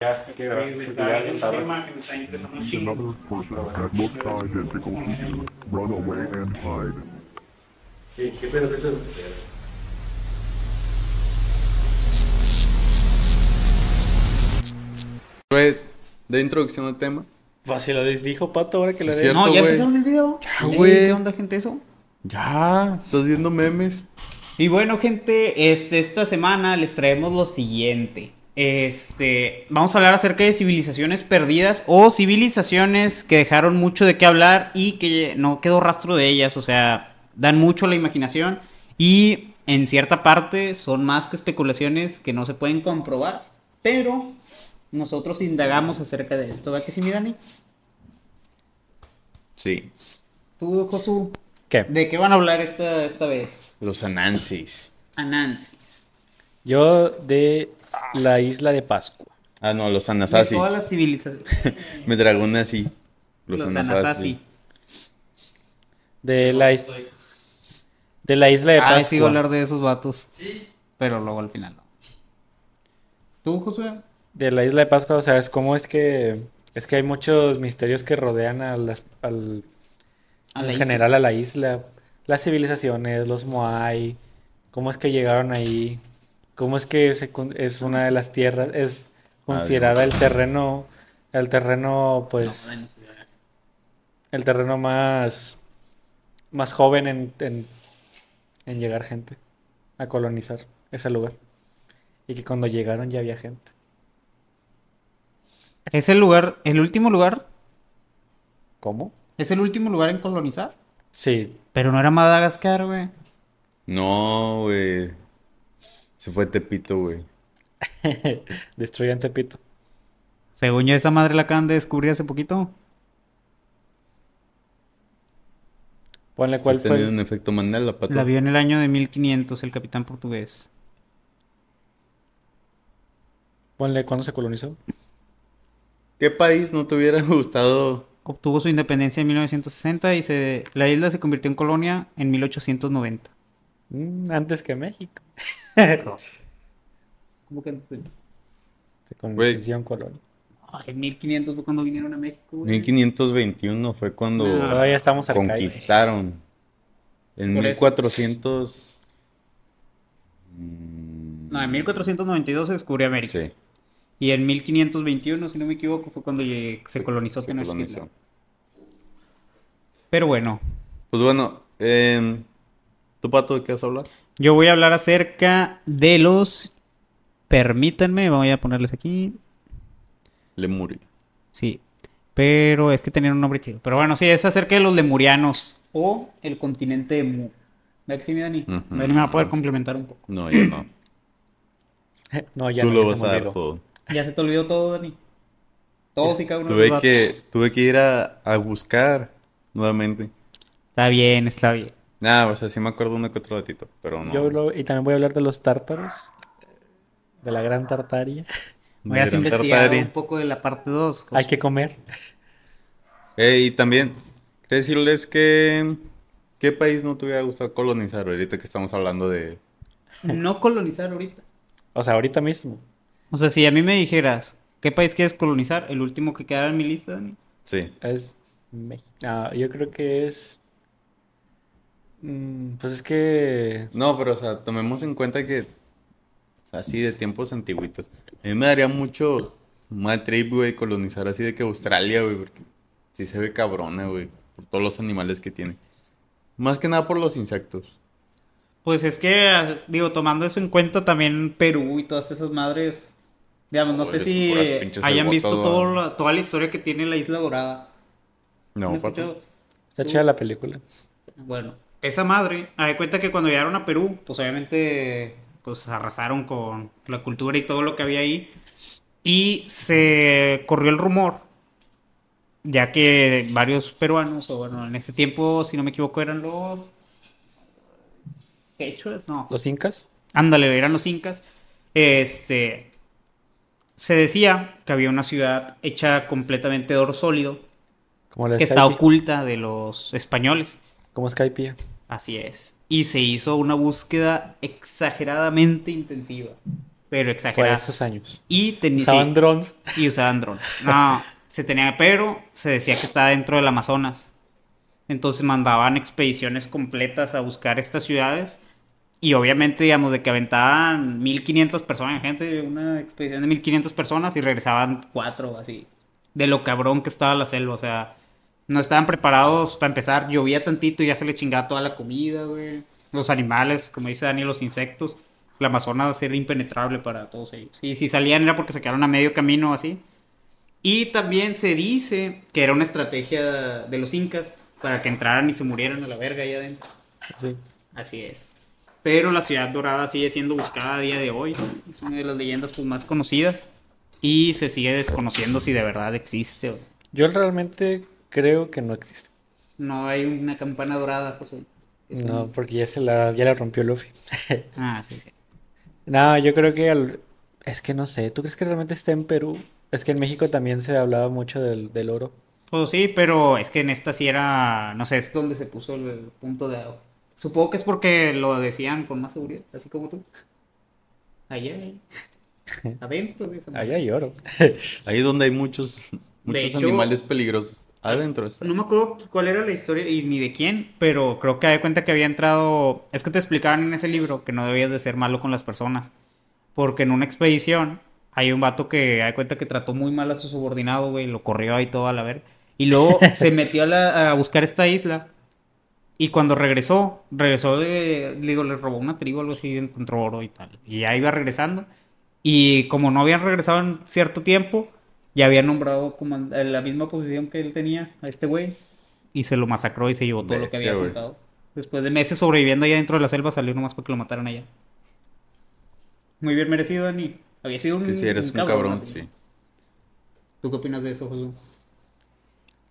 Que el tema que me está interesando you. Run away and hide. ¿Qué, qué pedo, qué pedo? Güey, de introducción al tema. Pues si lo dijo Pato ahora que lo cierto. No, ¿ya güey. empezaron el video? Ya, güey. ¿Qué onda, gente, eso? Ya, estás viendo memes. Y bueno, gente, este, esta semana les traemos lo siguiente. Este, vamos a hablar acerca de civilizaciones perdidas o civilizaciones que dejaron mucho de qué hablar y que no quedó rastro de ellas. O sea, dan mucho a la imaginación y en cierta parte son más que especulaciones que no se pueden comprobar. Pero nosotros indagamos acerca de esto. ¿Va que sí, mi Dani? Sí, Tú, Josu, ¿Qué? ¿de qué van a hablar esta, esta vez? los Anansis. Anansis. Yo de la isla de Pascua. Ah, no, los De Anasazi. todas las civilizaciones. Me dragó una así. Los, Los, Anasazi. Anasazi. De la, is- de la isla de Pascua. Ah, sí, iba a hablar de esos vatos. Sí. Pero luego al final no. ¿Tú, Josué? De la isla de Pascua, o sea, es como es que es que hay muchos misterios que rodean a las, al, A en isla. general a la isla. Las civilizaciones, los Moai, cómo es que llegaron ahí, cómo es que se es una de las tierras, es considerada el terreno, el terreno, pues, el terreno más, más joven en, en, en llegar gente a colonizar ese lugar. Y que cuando llegaron ya había gente. ¿Es el lugar, el último lugar? ¿Cómo? ¿Es el último lugar en colonizar? Sí, Pero no era Madagascar, güey. No, güey. Se fue Tepito, güey. destruyan Tepito. Según yo, esa madre la acaban de descubrir hace poquito. Ponle cuál fue. teniendo un efecto Mandela, pato. La vio en el año de 1500, el capitán portugués. Ponle cuándo se colonizó. ¿Qué país no te hubiera gustado? Obtuvo su independencia en 1960 y se, la isla se convirtió en colonia en 1890. Mm, antes que México. ¿Cómo que antes? Se colonizó en colonia. Ay, en 1500 fue cuando vinieron a México, güey. 1521 fue cuando No. Todavía estamos conquistaron. En Por eso. 1400. mm, No, en 1492 se descubrió América. Sí, Y en 1521, si no me equivoco, fue cuando se colonizó se Tenochtitlan. colonizó. Pero bueno, Pues bueno, eh, ¿tú, Pato, de qué vas a hablar? yo voy a hablar acerca de los... Permítanme, voy a ponerles aquí. Lemuria. Sí, pero es que tenían un nombre chido. Pero bueno, sí, es acerca de los lemurianos o el continente de Mu. ¿Verdad que sí, mi Dani? Dani me va a poder complementar un poco. No, ya no. No, ya Tú no, lo ya vas se a dar todo. Ya se te olvidó todo, Dani. Todos y cada uno de Tuve los datos. que, tuve que ir a, a buscar nuevamente. Está bien, está bien. Nada, o sea, sí me acuerdo uno que otro datito, pero no. Yo lo- y también voy a hablar de los tártaros. De la gran tartaria. Voy a investigar un poco de la parte 2. Hay que comer. Eh, y también, quería decirles que... ¿Qué país no te hubiera gustado colonizar ahorita que estamos hablando de... No colonizar ahorita. O sea, ahorita mismo. O sea, si a mí me dijeras, ¿qué país quieres colonizar? El último que quedara en mi lista, Dani. Sí. Es México. Ah, yo creo que es. Mm, pues es que. No, pero o sea, tomemos en cuenta que... O sea, así de tiempos antiguitos. A mí me daría mucho mal trip, güey, colonizar así de que Australia, güey, porque sí se ve cabrona, güey, por todos los animales que tiene. Más que nada por los insectos. Pues es que, ah, digo, tomando eso en cuenta, también Perú y todas esas madres. Digamos, no sé si hayan visto todo la- toda la historia que tiene la Isla Dorada. No. Está chida la película. Bueno, esa madre, a de cuenta que cuando llegaron a Perú, pues obviamente pues arrasaron con la cultura y todo lo que había ahí. Y se corrió el rumor, ya que varios peruanos, o bueno, en ese tiempo, si no me equivoco, eran los... ¿Quechuas? No. ¿Los incas? Ándale, eran los incas. Este. Se decía que había una ciudad hecha completamente de oro sólido Como que está oculta de los españoles. Como Skype. Así es. Y se hizo una búsqueda exageradamente intensiva. pero Por exagerada. esos años. Y Usaban drones. y usaban dron. No, se tenía, pero se decía que estaba dentro del Amazonas. Entonces mandaban expediciones completas a buscar estas ciudades. Y obviamente, digamos, de que aventaban 1500 personas, gente, una expedición de 1500 personas y regresaban cuatro, así. De lo cabrón que estaba la selva, o sea, no estaban preparados para empezar. Llovía tantito y ya se le chingaba toda la comida, güey. Los animales, como dice Dani, los insectos. El Amazonas era impenetrable para todos ellos. Y si salían era porque se quedaron a medio camino así. Y también se dice que era una estrategia de los incas para que entraran y se murieran a la verga ahí adentro. Sí. Así es. Pero la ciudad dorada sigue siendo buscada a día de hoy. Es una de las leyendas pues, más conocidas. Y se sigue desconociendo si de verdad existe Yo realmente creo que no existe. no hay una campana dorada, José. Es No, un- porque ya se la, ya la rompió Luffy. Ah, sí, sí. No, yo creo que al- es que no sé. ¿Tú crees que realmente está en Perú? Es que en México también se hablaba mucho del, del oro. Pues sí, pero es que en esta sí era, no sé, es donde se puso el punto de... Supongo que es porque lo decían con más seguridad, así como tú. Allá, ahí. adentro de esa Allá hay oro. Ahí donde hay muchos, muchos hecho- animales peligrosos. Adentro está. No me acuerdo cuál era la historia y ni de quién, pero creo que de cuenta que había entrado. Es que te explicaban en ese libro que no debías de ser malo con las personas. Porque en una expedición hay un vato que da cuenta que trató muy mal a su subordinado, güey, lo corrió ahí todo a la ver. Y luego se metió a, la- a buscar esta isla. Y cuando regresó, regresó de. Digo, le robó una tribu o algo así, encontró oro y tal. Y ya iba regresando. Y como no habían regresado en cierto tiempo, ya había nombrado como en la misma posición que él tenía a este güey. Y se lo masacró y se llevó todo lo que había juntado. Después de meses sobreviviendo allá dentro de la selva, salió nomás para que lo mataran allá. Muy bien merecido, Dani. Había sido un, Que si eres un cabrón, así. sí. ¿Tú qué opinas de eso, Josué?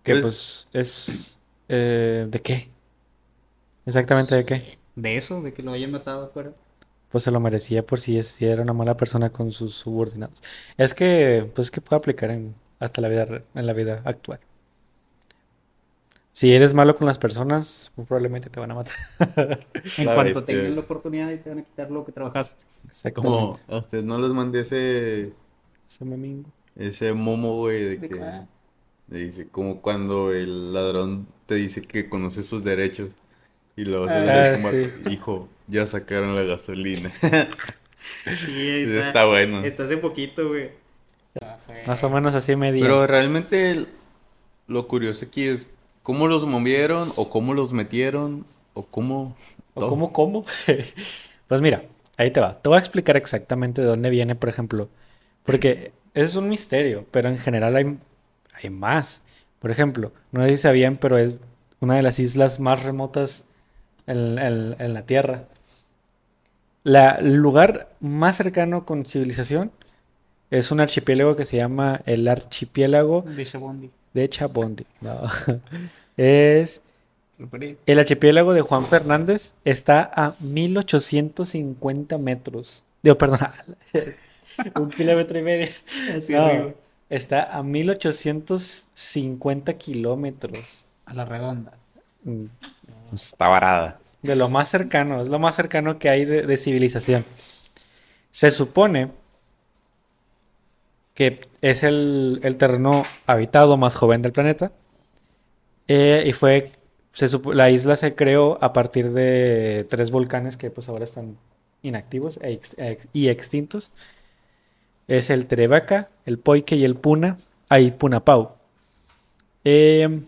Que Pues- pues es... eh, ¿de qué? Exactamente de qué. ¿De eso? ¿De que lo hayan matado afuera? Pues se lo merecía por si, era una mala persona con sus subordinados. Es que, pues que puede aplicar en, hasta la vida, en la vida actual. Si eres malo con las personas, probablemente te van a matar. En La cuanto bestia, tengan la oportunidad y te van a quitar lo que trabajaste. Exactamente. Como a usted no les mandé ese, Ese memingo. ese momo, güey, de ¿De que cuál? le dice como cuando el ladrón te dice que conoce sus derechos y luego se le Ah, como, sí. hijo, ya sacaron la gasolina. Sí, Está bueno. Está hace poquito, güey. Más o menos así medio. Pero realmente el- lo curioso aquí es cómo los movieron o cómo los metieron o cómo... ¿O cómo, cómo? Pues mira, ahí te va. Te voy a explicar exactamente de dónde viene, por ejemplo. Porque es un misterio, pero en general hay, hay más. Por ejemplo, no sé si sabían, pero es una de las islas más remotas en, en- en la Tierra. La, el lugar más cercano con civilización es un archipiélago que se llama el archipiélago De Shabondi. de Chabondi. No. Es el archipiélago de Juan Fernández está a 1850 metros. Digo, perdón, un kilómetro y medio. No, está a 1850 kilómetros. A la redonda. Mm, Está varada. De lo más cercano, es lo más cercano que hay de, civilización. Se supone que es el, terreno habitado más joven del planeta. Eh, y fue, la isla se creó a partir de tres volcanes que pues ahora están inactivos e ex- y extintos. Es el Terevaca, el Poike y el Puna, ahí Punapau. Eh,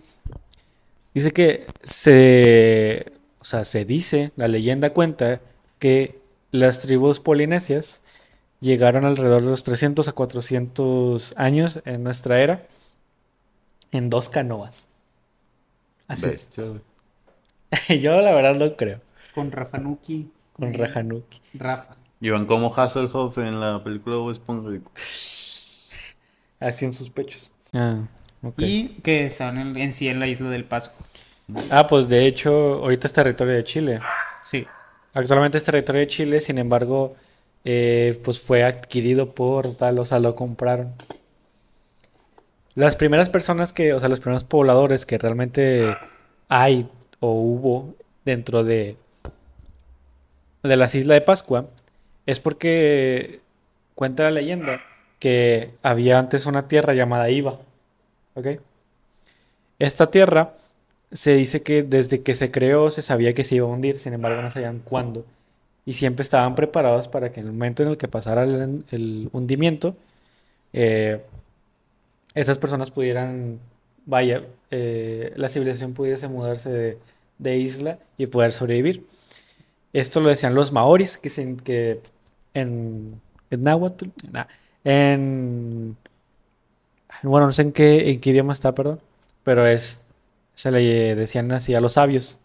dice que se, o sea, se dice, la leyenda cuenta que las tribus polinesias llegaron alrededor de los 300 a 400 años en nuestra era en dos canoas. Así. Bestia. Yo la verdad lo creo. Con Rafanuki. Con Rajanuki. Rafa. Iban como Hasselhoff en la película de Bob Esponja. Así en sus pechos. Ah, Y que están en, en sí en la isla del Pascua. Ah, pues de hecho, ahorita es territorio de Chile. Sí. Actualmente es territorio de Chile, sin embargo, eh, pues fue adquirido por tal, o sea, lo compraron. Las primeras personas que, o sea, los primeros pobladores que realmente hay o hubo dentro de, de las Islas de Pascua es porque cuenta la leyenda que había antes una tierra llamada Iva. ¿Ok? Esta tierra se dice que desde que se creó se sabía que se iba a hundir, sin embargo no sabían cuándo. Y siempre estaban preparados para que en el momento en el que pasara el, hundimiento, eh, esas personas pudieran, vaya, eh, la civilización pudiese mudarse de, isla y poder sobrevivir. Esto lo decían los maoris, que, se- que en, en en, bueno, no sé en qué, idioma está, perdón, pero es, se le decían así a los sabios.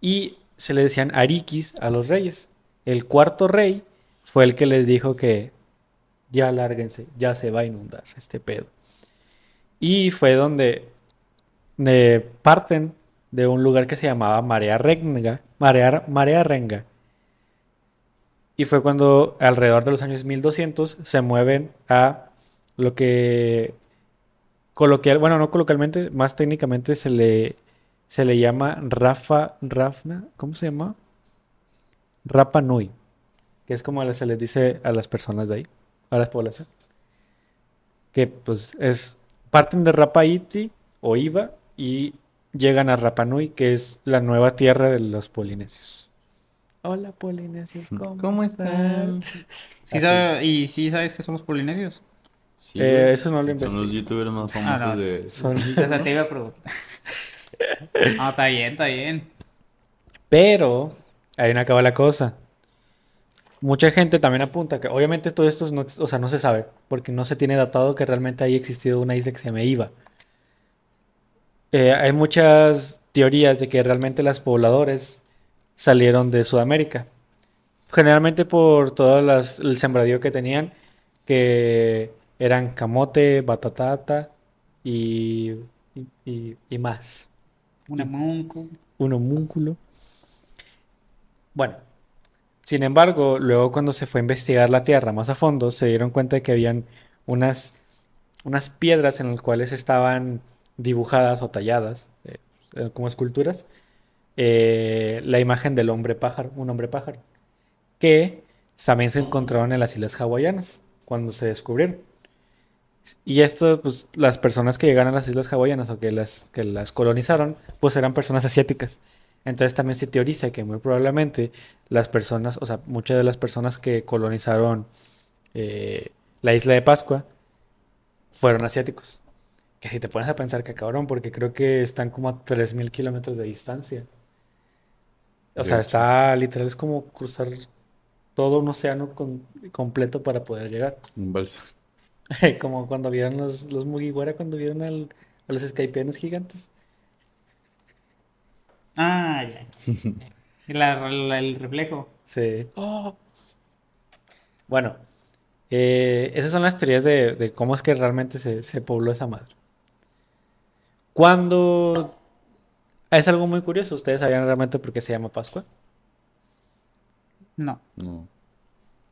Y se le decían ariquis a los reyes. El cuarto rey fue el que les dijo que ya lárguense, ya se va a inundar este pedo. Y fue donde eh, parten de un lugar que se llamaba Marea Renga, Marea, Marea Renga. Y fue cuando alrededor de los años 1200 se mueven a lo que coloquial, bueno, no coloquialmente, más técnicamente se le se le llama Rafa Rafna, ¿cómo se llama? Rapa Nui, que es como se les dice a las personas de ahí, a la población. Que pues es parten de Rapa Iti o Iva y llegan a Rapa Nui, que es la nueva tierra de los polinesios. Hola polinesios, ¿cómo, ¿Cómo están? Sí Así sabe- ¿Y sí sabes que somos polinesios? Sí, Eh, eso no lo Son los investigué. youtubers más famosos Ah, no. de... Son- Entonces te iba a preguntar. No, está bien, está bien. Pero ahí no acaba la cosa. Mucha gente también apunta que obviamente todo esto no, o sea, no se sabe, porque no se tiene datado que realmente haya existido una isla que se llame Iva. Eh, hay muchas teorías de que realmente las pobladores salieron de Sudamérica. Generalmente por todo las- el sembradío que tenían, que eran camote, batatata y, y, más un homúnculo. Bueno, sin embargo, luego cuando se fue a investigar la Tierra más a fondo, se dieron cuenta de que habían unas, unas piedras en las cuales estaban dibujadas o talladas, eh, eh, como esculturas, eh, la imagen del hombre pájaro, un hombre pájaro, que también se encontraron en las islas hawaianas cuando se descubrieron. Y esto, pues, las personas que llegaron a las islas hawaianas o que las, que las colonizaron, pues eran personas asiáticas. Entonces también se teoriza que muy probablemente las personas, o sea, muchas de las personas que colonizaron eh, la isla de Pascua fueron asiáticos. Que si te pones a pensar que cabrón, porque creo que están como a 3.000 kilómetros de distancia. O De sea, hecho. está literal, es como cruzar todo un océano con- completo para poder llegar. Un balsa. Como cuando vieron los, los Mugiwara, cuando vieron al- a los skypianos gigantes. Ah, ya. La- la- el reflejo. Sí. Oh. Bueno, eh, esas son las teorías de, de cómo es que realmente se, se pobló esa madre. Cuando... Es algo muy curioso, ¿ustedes sabían realmente por qué se llama Pascua? No. No.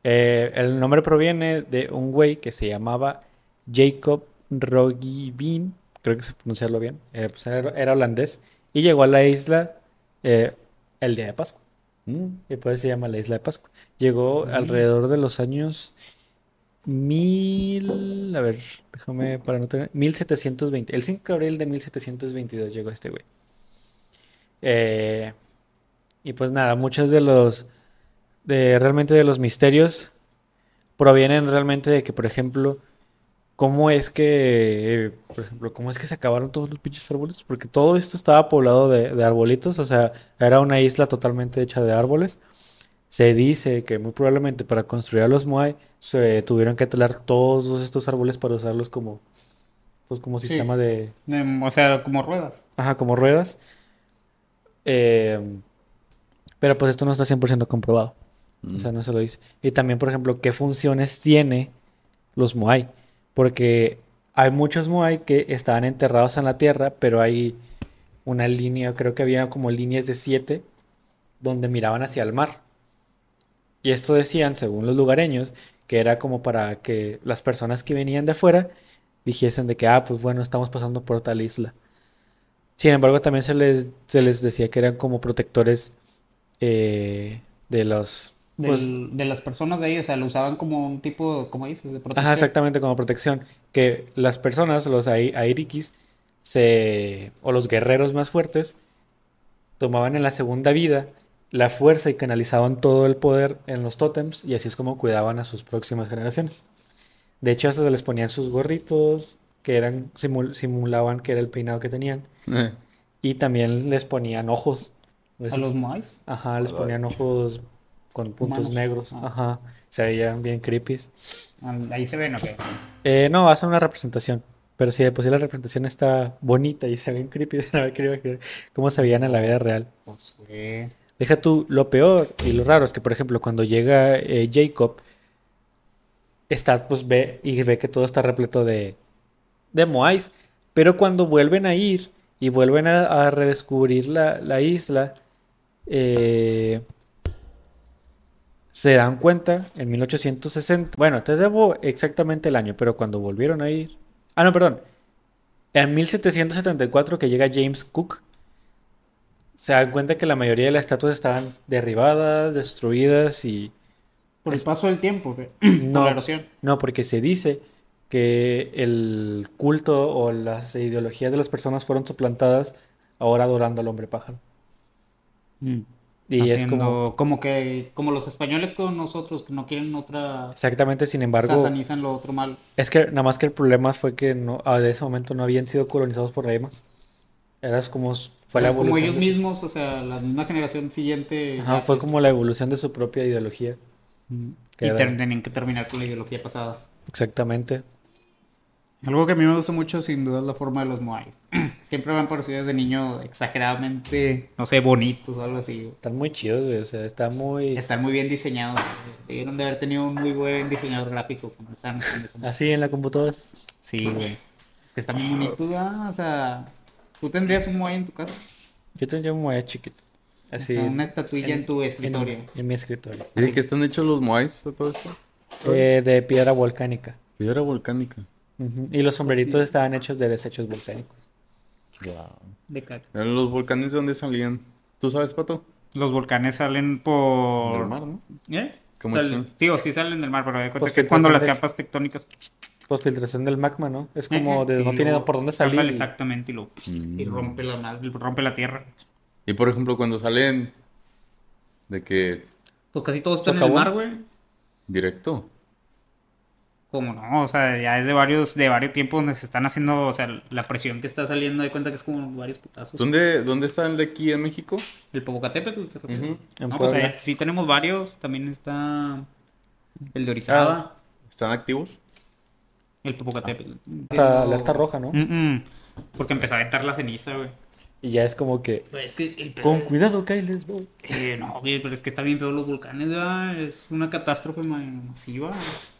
Eh, el nombre proviene de un güey que se llamaba Jacob Roggeveen, creo que se pronunciarlo bien, eh, pues era, era holandés, y llegó a la isla eh, el día de Pascua. Mm. Y por eso se llama la isla de Pascua. Llegó alrededor de los años mil, a ver, déjame para no tener, 1720. El 5 de abril de 1722 llegó este güey. Y pues nada, muchos de los, de realmente de los misterios provienen realmente de que, por ejemplo, cómo es que, eh, por ejemplo, cómo es que se acabaron todos los pinches árboles, porque todo esto estaba poblado de, de arbolitos, o sea, era una isla totalmente hecha de árboles. Se dice que muy probablemente para construir a los Moai se tuvieron que talar todos estos árboles para usarlos como, pues como Sí. sistema de, O sea, como ruedas. ajá, como ruedas. Eh, pero pues esto no está 100% comprobado. O sea, no se lo dice. Y también, por ejemplo, qué funciones tiene los Moai. Porque hay muchos Moai que estaban enterrados en la tierra, pero hay una línea, creo que había como líneas de siete, donde miraban hacia el mar. Y esto decían, según los lugareños, que era como para que las personas que venían de afuera dijesen de que, ah, pues bueno, estamos pasando por tal isla. Sin embargo, también se les, se les decía que eran como protectores eh, de los del- Pues- de las personas de ahí, o sea, lo usaban como un tipo, como dices, de protección. Ajá, exactamente, como protección. Que las personas, los ai- Airikis, se, o los guerreros más fuertes, tomaban en la segunda vida la fuerza y canalizaban todo el poder en los tótems y así es como cuidaban a sus próximas generaciones. De hecho, hasta se les ponían sus gorritos, que eran, simul- simulaban que era el peinado que tenían, y también les ponían ojos. A los Moais. Ajá, les ponían ojos con puntos Humanos. negros. Ah. Ajá, se veían bien creepy. Ahí se ven, ¿o qué? Eh, no, hacen una representación. Pero sí, de por sí la representación está bonita y se ven creepy. Quería imaginar cómo se veían en la vida real. Pues, güey. Deja tú, lo peor y lo raro es que, por ejemplo, cuando llega eh, Jacob, está, pues ve y ve que todo está repleto de, de Moais. Pero cuando vuelven a ir y vuelven a, a redescubrir la, la isla, eh, se dan cuenta en 1860. Bueno, te debo exactamente el año, pero cuando volvieron a ir. Ah, no, perdón. En 1774 que llega James Cook, se dan cuenta que la mayoría de las estatuas estaban derribadas, destruidas y Por el paso del tiempo. No. Por la erosión. no, porque se dice que el culto o las ideologías de las personas fueron suplantadas ahora adorando al hombre pájaro. Y es como como que, como los españoles con nosotros, que no quieren otra, exactamente, sin embargo, satanizan lo otro mal. es que nada más que el problema fue que no, ah, de ese momento no habían sido colonizados por nadie más. Eras como fue la Pero como evolución ellos su- mismos, o sea, la misma generación siguiente. Ajá, fue como la evolución de su propia ideología. Y era- tenían que terminar con la ideología pasada. Exactamente. Algo que a mí me gusta mucho, sin duda, es la forma de los Moais. Siempre me han parecido desde niño exageradamente, no sé, bonitos o algo así. Están muy chidos, güey, O sea, está muy Están muy bien diseñados. Debieron de haber tenido un muy buen diseñador gráfico cuando estaban así en la computadora. Sí, güey. Es que están bien bonitos, ¿verdad? O sea, ¿tú tendrías un Moai en tu casa? Yo tendría un muelle chiquito. Así. O sea, una estatuilla en, tu escritorio. En, en mi escritorio. ¿Y de qué están hechos los Moais de todo esto? Eh, de piedra volcánica. Piedra volcánica. Y los sombreritos estaban hechos de desechos volcánicos. De caca. ¿Eran ¿Los volcanes de dónde salían? ¿Tú sabes, Pato? Los volcanes salen por... Del mar, ¿no? ¿Eh? ¿Cómo Salen- que Sí, o sí salen del mar, pero de cuenta que es cuando las del- capas tectónicas... Pues filtración del magma, ¿no? Es como de sí, no tiene luego- por dónde salir. y- Exactamente, y, lo, y Mm. rompe la, rompe la tierra. Y por ejemplo, cuando salen de que Pues casi todo está en el mar, güey. directo. ¿Cómo no? O sea, ya es de varios, de varios tiempos donde se están haciendo, o sea, la presión que está saliendo, de cuenta que es como varios putazos. ¿Dónde, ¿Dónde está el de aquí en México? El Popocatépetl, ¿te refieres? No, pues ahí sí tenemos varios. También está el de Orizaba, ¿Están activos? el Popocatépetl. Alerta, alerta roja, ¿no? Mm, mm. Porque empezó a aventar la ceniza, güey. Y ya es como que. Pero es que el pedo Con cuidado, Kailes, voy. Eh, no, güey, pero es que está bien feo los volcanes, ¿verdad? Es una catástrofe ma- masiva.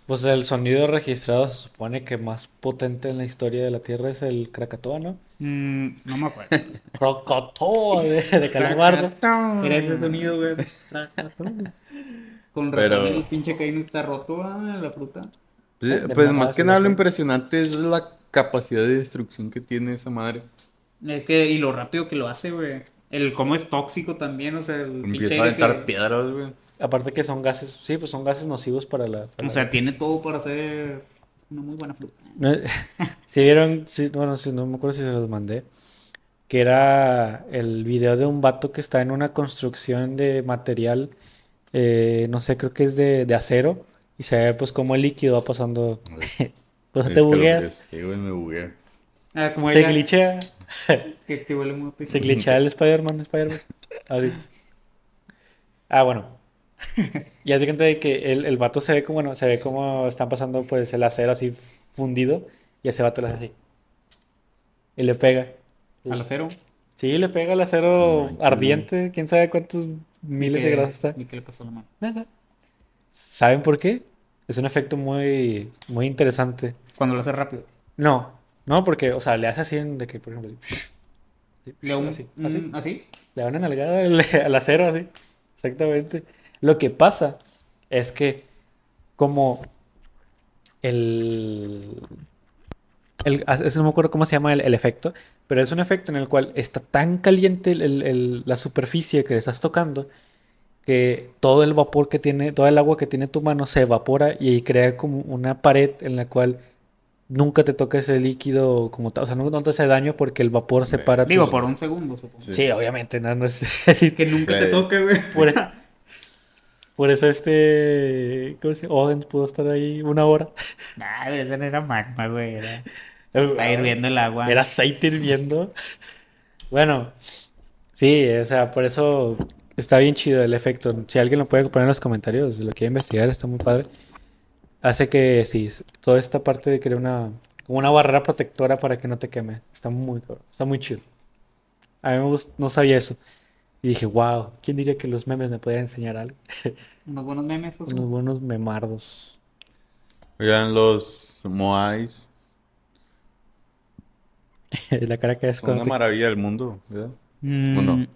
Pues el sonido registrado se supone que más potente en la historia de la Tierra es el Krakatoa, ¿no? Mm, no me acuerdo. Krakatoa de, de Calamardo. Era ese sonido, güey. Con razón, Pero- el pinche Caín está roto, ¿ah? La fruta. Pues, De pues más que nada lo impresionante es la capacidad de destrucción que tiene esa madre. Es que, y lo rápido que lo hace, güey. El cómo es tóxico también, o sea, el pinche Empieza a aventar que- piedras, güey. Aparte que son gases, sí, pues son gases nocivos para la... para O la- sea, tiene todo para hacer una muy buena fruta. No, si vieron, sí, bueno, si no me acuerdo si se los mandé, que era el video de un vato que está en una construcción de material, eh, no sé, creo que es de, de acero, y se ve pues como el líquido va pasando, pues Es te bugueas, que- Sí, güey, me buguea. Ah, como se ella, glitchea, que te huele muy se glitchea el Spider-Man, Spider-Man, así. Ah, bueno. Y así cuenta de que el, el vato se ve como, bueno, se ve como están pasando pues el acero así fundido, y ese vato lo hace así. Y le pega. Al acero. Sí, le pega el acero ardiente, quién sabe cuántos ¿Y miles qué- de grados está. ¿Y qué le pasó a la mano? Nada. ¿Saben por qué? Es un efecto muy, muy interesante. Cuando lo hace rápido. No, no, porque, o sea, le hace así en- de que, por ejemplo, así, Le da un- así, así. ¿Así? Le da una nalgada al, al acero así. Exactamente. Lo que pasa es que como el... el eso no me acuerdo cómo se llama el, el efecto, pero es un efecto en el cual está tan caliente el- el- el- la superficie que le estás tocando que todo el vapor que tiene, toda el agua que tiene tu mano se evapora y crea como una pared en la cual nunca te toca ese líquido como tal. O sea, no, no te hace daño porque el vapor separa Digo, tus- por un segundo, supongo. Sí. Sí, obviamente, no, no es Que nunca te toque, güey. Por, por eso este. ¿Cómo se? Oden pudo estar ahí una hora. Nah, pero ese no era magma, güey. Era... Está hirviendo el agua. Era aceite hirviendo. Bueno, sí, o sea, por eso está bien chido el efecto. Si alguien lo puede poner en los comentarios, lo quiere investigar, está muy padre. Hace que sí, toda esta parte de crear una como una barrera protectora para que no te queme. Está muy está muy chido. A mí me gust- no sabía eso. Y dije, wow, ¿quién diría que los memes me podrían enseñar algo? Unos buenos memes. Unos buenos memardos. Oigan, los Moais La cara que es son una te- maravilla del mundo, ¿verdad? Mm, ¿O no?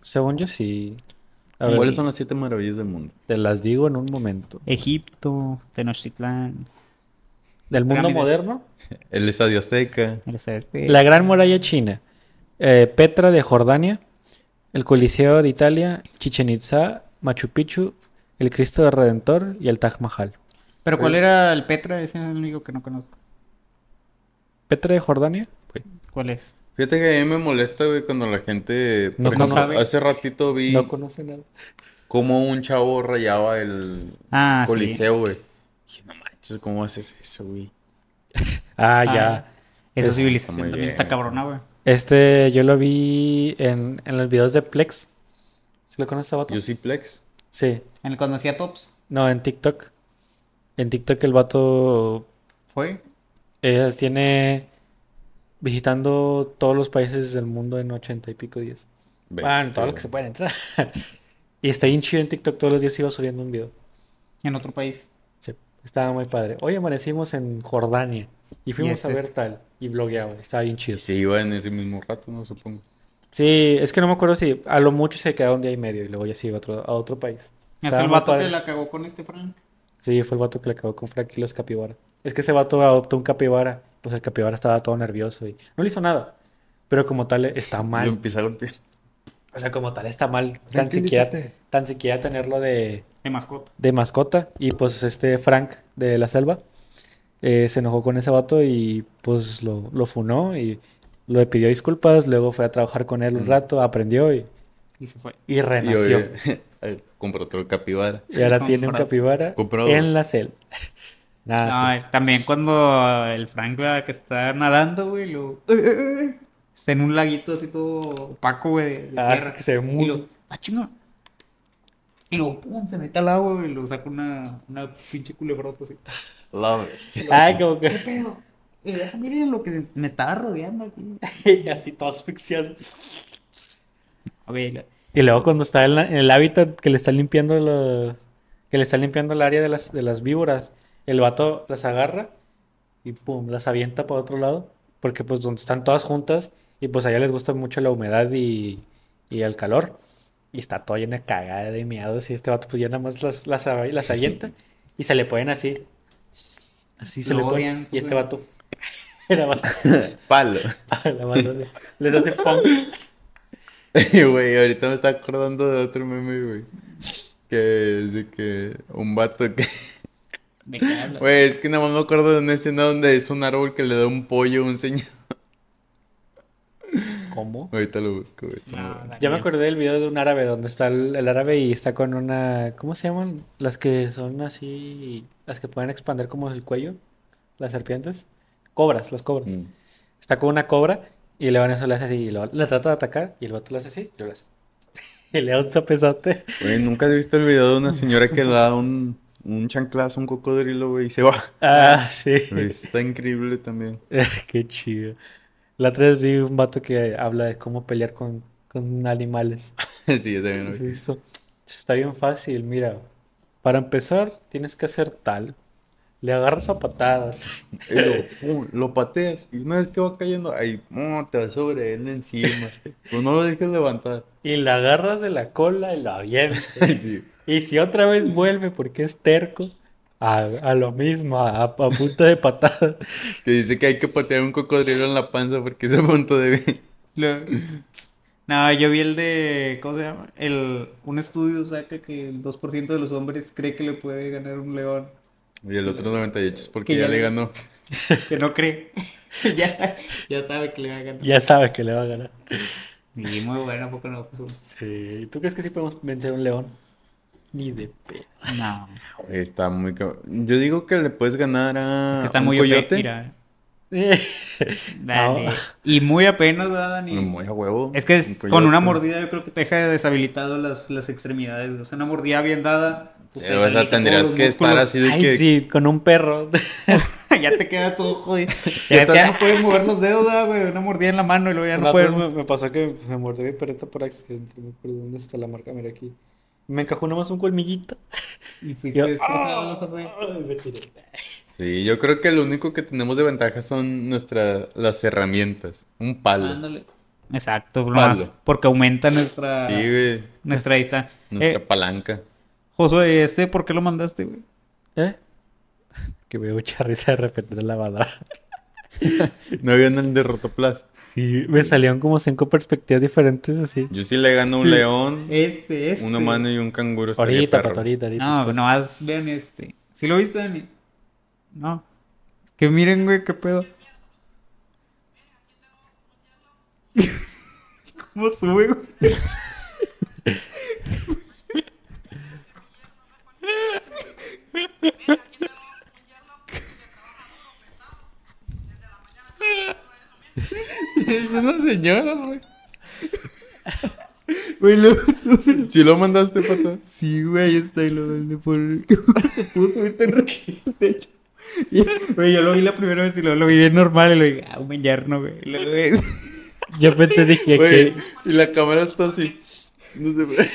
Según yo sí. A ver, ¿Cuáles son las siete maravillas del mundo? te las digo en un momento. Egipto, Tenochtitlán. Del mundo moderno. El Estadio Azteca. el este- La Gran Muralla China, eh, Petra de Jordania, el Coliseo de Italia, Chichen Itza, Machu Picchu, el Cristo del Redentor y el Taj Mahal. Pero ¿cuál Pues- era el Petra? Ese es el único que no conozco. Petra de Jordania, ¿Cuál es? Fíjate que a mí me molesta, güey, cuando la gente... No ejemplo, sabe. hace ratito vi no conoce nada. cómo un chavo rayaba el Ah, sí. coliseo, güey. Dije, no manches, ¿cómo haces eso, güey? Ah, Ah, ya. Esa Es- civilización también bien. está cabrona, güey. Este, yo lo vi en, en los videos de Plex. ¿Sí lo conoces, vato? Yo sí Plex. Sí. En el cuando hacía tops. No, en TikTok. En TikTok el vato ¿Fue? eh, tiene visitando todos los países del mundo en ochenta y pico días. Ves, Bueno, todo sí, lo que se puede entrar. y está bien chido en TikTok. Todos los días iba subiendo un video. En otro país. Sí, estaba muy padre. Hoy amanecimos en Jordania y fuimos es a ver este. tal. Y blogueaba. Estaba bien Y chido. se iba en ese mismo rato, no supongo. Sí, es que no me acuerdo si a lo mucho se quedaba un día y medio y luego ya se iba a otro, a otro país. Es Estaba el vato padre. que la cagó con este Frank. Sí, fue el vato que le acabó con Frank y los capibara. Es que ese vato adoptó un capibara. Pues el capibara estaba todo nervioso y no le hizo nada. Pero como tal está Lo mal. empieza a golpear. O sea, como tal está mal. Tan siquiera, tan siquiera tenerlo de, De mascota. de mascota. Y pues este Frank de la selva eh, se enojó con ese vato y pues lo, lo funó y le pidió disculpas. Luego fue a trabajar con él un rato, aprendió y, Y se fue. y Y renació. oye, eh, compró otro capibara. Y ahora Compró- tiene un capibara compró en la selva. Nada, No, sí. eh, también cuando el Frank ¿verdad? que está nadando, güey, lo... Está en un laguito así todo opaco, güey, de, de Ah, tierra. que se ve Y muy... lo... ¡Ah, chinga! Y luego, pum, se mete al agua, güey, y lo saca una, una pinche culebrota así. La bestia. Ay, como ¿Qué que... pedo? Eh, miren lo que me estaba rodeando aquí. así todo asfixiado. A ver, la- Y luego cuando está en, la- en el hábitat que le están limpiando los- que le están limpiando el área de las, de las víboras, el vato las agarra y pum, las avienta para otro lado. Porque pues donde están todas juntas y pues allá les gusta mucho la humedad y, y el calor. Y está todo lleno de cagada de miados y este vato pues ya nada más las, las, las avienta y se le ponen así. Así se Lo le ponen. odian, Y este vato... Era vato. Palo. así. Les hace punk. Güey, ahorita me está acordando de otro meme, güey. Que es de que un vato que... ¿De qué hablas? Güey, es que nada más me acuerdo de una escena donde es un árbol que le da un pollo a un señor. ¿Cómo? Ahorita lo busco, güey. No. Ya me acordé del video de un árabe donde está el, el árabe y está con una. ¿Cómo se llaman? Las que son así. Las que pueden expandir como el cuello. Las serpientes. Cobras, las cobras. Mm. Está con una cobra y le van a eso le hace así. Y lo, le trata de atacar y el vato le hace así y lo hace. Y le da un zapezote. Güey, ¿nunca has visto el video de una señora que le da un, un chanclazo a un cocodrilo, güey, y se va? Ah, sí. Está increíble también. Qué chido. La otra vez vi un vato que habla de cómo pelear con, con animales. sí, yo también lo Sí, vi. eso está bien fácil, mira. Para empezar, tienes que hacer tal. Le agarras a patadas. Y lo, pum, lo pateas y una vez que va cayendo, ahí, pum, te vas sobre él encima. Pues no lo dejes levantar. Y le agarras de la cola y lo avientas. Sí. Y si otra vez vuelve porque es terco, a, a lo mismo, a, a punta de patada. Que dice que hay que patear un cocodrilo en la panza porque es a punto de... Lo- No, yo vi el de. ¿Cómo se llama? El, un estudio saca que el 2% de los hombres cree que le puede ganar un león. Y el otro 98 es porque Que ya ya le ganó. Que no cree. ya, sabe, ya sabe que le va a ganar. Ya sabes que le va a ganar. Y muy bueno, ¿a poco no? Sí. ¿Tú crees que sí podemos vencer a un león? Ni de pedo. No. Está muy cab- Yo digo que le puedes ganar a Es que está un muy coyote. Mira. Dale. No. Y muy apenas, ¿verdad, Dani? Muy a huevo. Es que es- Un con una mordida yo creo que te deja deshabilitado las, las extremidades. O sea, una mordida bien dada. Sí, te o sea, tendrías que estar así de Ay, que. sí, con un perro. ya te queda todo jodido. Ya, ya no puedes mover los dedos, ¿verdad, güey. Una mordida en la mano y luego ya no Una puedes. me, me pasó que me mordí mi perrita por accidente. Me acuerdo dónde está la marca. Mira aquí. Me encajó nomás un colmillito. Y fuiste Yo- tiré. Sí, yo creo que lo único que tenemos de ventaja son nuestras las herramientas. Un palo. Ándale. Exacto, Palo. nomás. Porque aumenta nuestra, Sí, güey. nuestra distancia. Nuestra Eh, palanca. Josué, ¿este por qué lo mandaste, güey? ¿Eh? Que me dio mucha risa de repente en la lavadora. No había el de Rotoplas. Sí, me salieron como cinco perspectivas diferentes así. Yo sí le gano un león, Este, este. un humano y un canguro. Ahorita, pato, ahorita, ahorita. No, nomás vean este. ¿Sí lo viste, Dani? No. Es que miren, güey, qué pedo. ¿Cómo sube, güey? Es una señora, güey. Güey, lo... ¿Sí lo mandaste, pato? Sí, güey, ahí está y lo le pone. Se puso ahorita en el techo. Güey, yo lo vi la primera vez y luego lo vi bien normal y lo dije, ah, un yerno, güey. Güey, Yo pensé, dije Güey, que y la cámara está así. No se ve.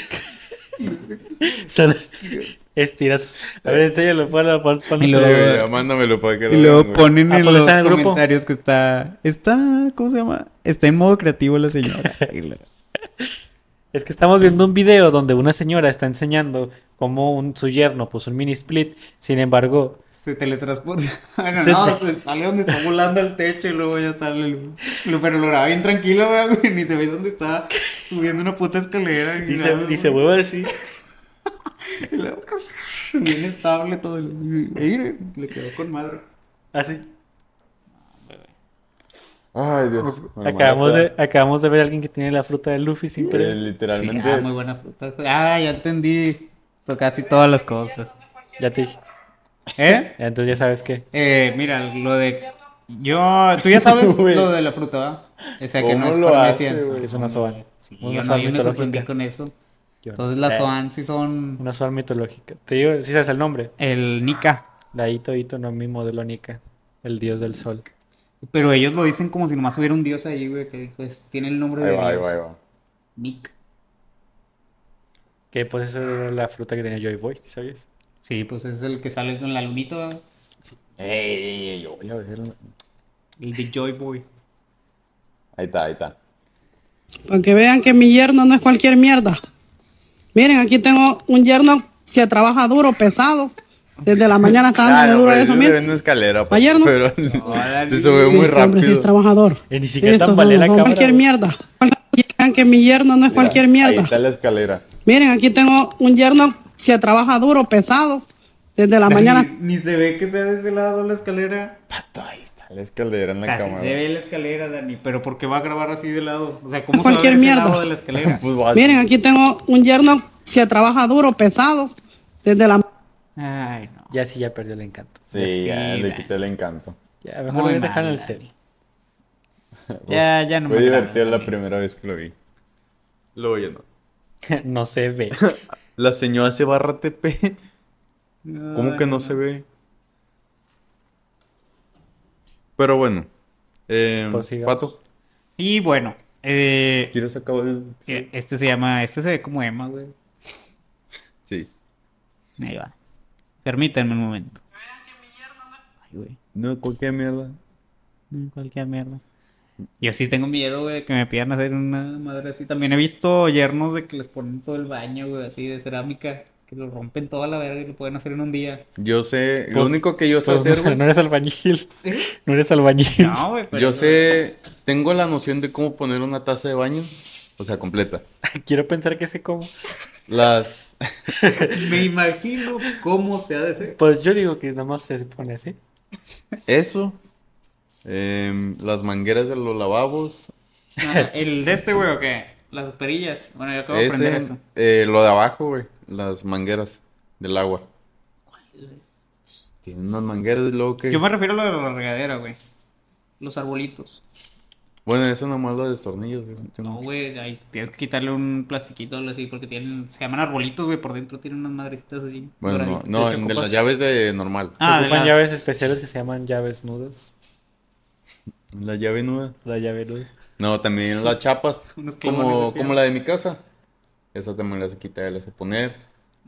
Estiras. A ver, enséñalo, ponlo, ponlo, ponlo. Y luego- güey, mándamelo para que lo Y luego vean, ponen Ah, en pues los en grupo. comentarios que está. Está. ¿Cómo se llama? Está en modo creativo la señora. Y Es que estamos viendo un video donde una señora está enseñando cómo un, su yerno puso un mini split. Sin embargo, se teletransporta. Bueno, Se no, te- se sale donde está volando al techo y luego ya sale. el- Pero lo graba bien tranquilo, güey. Ni se ve dónde está subiendo una puta escalera. dice, nada, dice, güey. huevo así. Y luego, Bien estable todo. el- Le quedó con madre. Así. Ay, Dios. Acabamos de, acabamos de ver a alguien que tiene la fruta de Luffy sin querer. literalmente. Sí, ah, muy buena fruta. Ah, ya entendí. Casi todas las cosas. Ya te dije. ¿Eh? Entonces ya sabes qué. Eh, mira, lo de. Yo. Tú ya sabes lo de la fruta, ¿verdad? O sea, que no ¿Cómo es lo hace, es una soan. Sí, Una yo, no, yo me sorprendí con eso. Yo- Entonces las Eh, soan sí son Una soan mitológica. Te digo, sí sabes el nombre. el Nika. La Ito Ito no es mi modelo Nika. El dios del sol. Pero ellos lo dicen como si nomás hubiera un dios ahí, güey, que pues tiene el nombre Ahí de va, ahí Dios. va, ahí va. Nick. Que pues esa era la fruta que tenía Joy Boy, ¿sabías? Sí, pues es el que sale con la lunita, ¿verdad? Ey, ey, ey, yo voy a verlo. el Big Joy Boy. Ahí está, ahí está. Para que vean que mi yerno no es cualquier mierda. Miren, aquí tengo un yerno que trabaja duro, pesado. Desde la mañana está Claro, duro a pero eso, sí se ve miren. en una escalera, pa- Ayer no. pero se, se sube muy Este hombre sí rápido. es trabajador. Eh, ni siquiera tambalea son- la son cámara, cualquier mierda. Que mi yerno no es cualquier Ahí mierda. está la escalera. Miren, aquí tengo un yerno que trabaja duro, pesado. Desde la mañana Ni, ni se ve que sea de ese lado la escalera. Pato, ahí está la escalera en O la sí cámara. se ve la escalera, Dani, pero ¿por qué va a grabar así de lado? O sea, ¿cómo Cualquier se va a ver ese mierda. lado de la escalera? Pues Miren, aquí tengo un yerno que trabaja duro, pesado. Desde la Ay, no. Ya sí, ya perdió el encanto. Sí, Sí, ya le da. quité el encanto. Ya, mejor Muy lo voy a dejar el set. Dani. Ya, ya no Fue me agrada, divertido la primera vez que lo vi. Luego ya no. no se ve. La señora se barra TP. ¿Cómo que no se ve? Pero bueno. Eh. Pato, Y bueno, eh, ¿quieres acabar el...? eh, este se llama, este se ve como Emma, güey. Sí. Ahí va. Permítanme un momento. Ay, güey. No, cualquier mierda. Mm, Cualquier mierda. Yo sí tengo miedo, güey, que me pidan hacer una madre así. También he visto yernos de que les ponen todo el baño, güey, así de cerámica. Que lo rompen toda la verga y lo pueden hacer en un día. Yo sé, lo Pues- único que yo sé Pues, hacer, no, eres albañil. No eres albañil. No, güey, pero... yo sé, tengo la noción de cómo poner una taza de baño, O sea, completa. Quiero pensar que sé cómo. Las... Me imagino cómo se ha de ser. Pues yo digo que nada más se pone así. Eso. em, las mangueras de los lavabos. Ah, ¿El de este, güey, o qué? Las perillas. Bueno, yo acabo de aprender eso. eh, lo de abajo, güey. Las mangueras del agua. Pues, Tienen unas mangueras y luego que... Yo me refiero a lo de la regadera, güey. Los arbolitos. Bueno, eso nomás lo de destornillos, güey. No, güey, ahí tienes que quitarle un plastiquito o algo así porque tienen, se llaman arbolitos, güey, por dentro tienen unas madrecitas así. Bueno, no, no, De las llaves de normal. Ah, se de ocupan las- llaves especiales que se llaman llaves nudas. La llave nuda. La llave nuda. No, también las chapas, como, como la de mi casa. Esa también la sé quitar y la sé poner.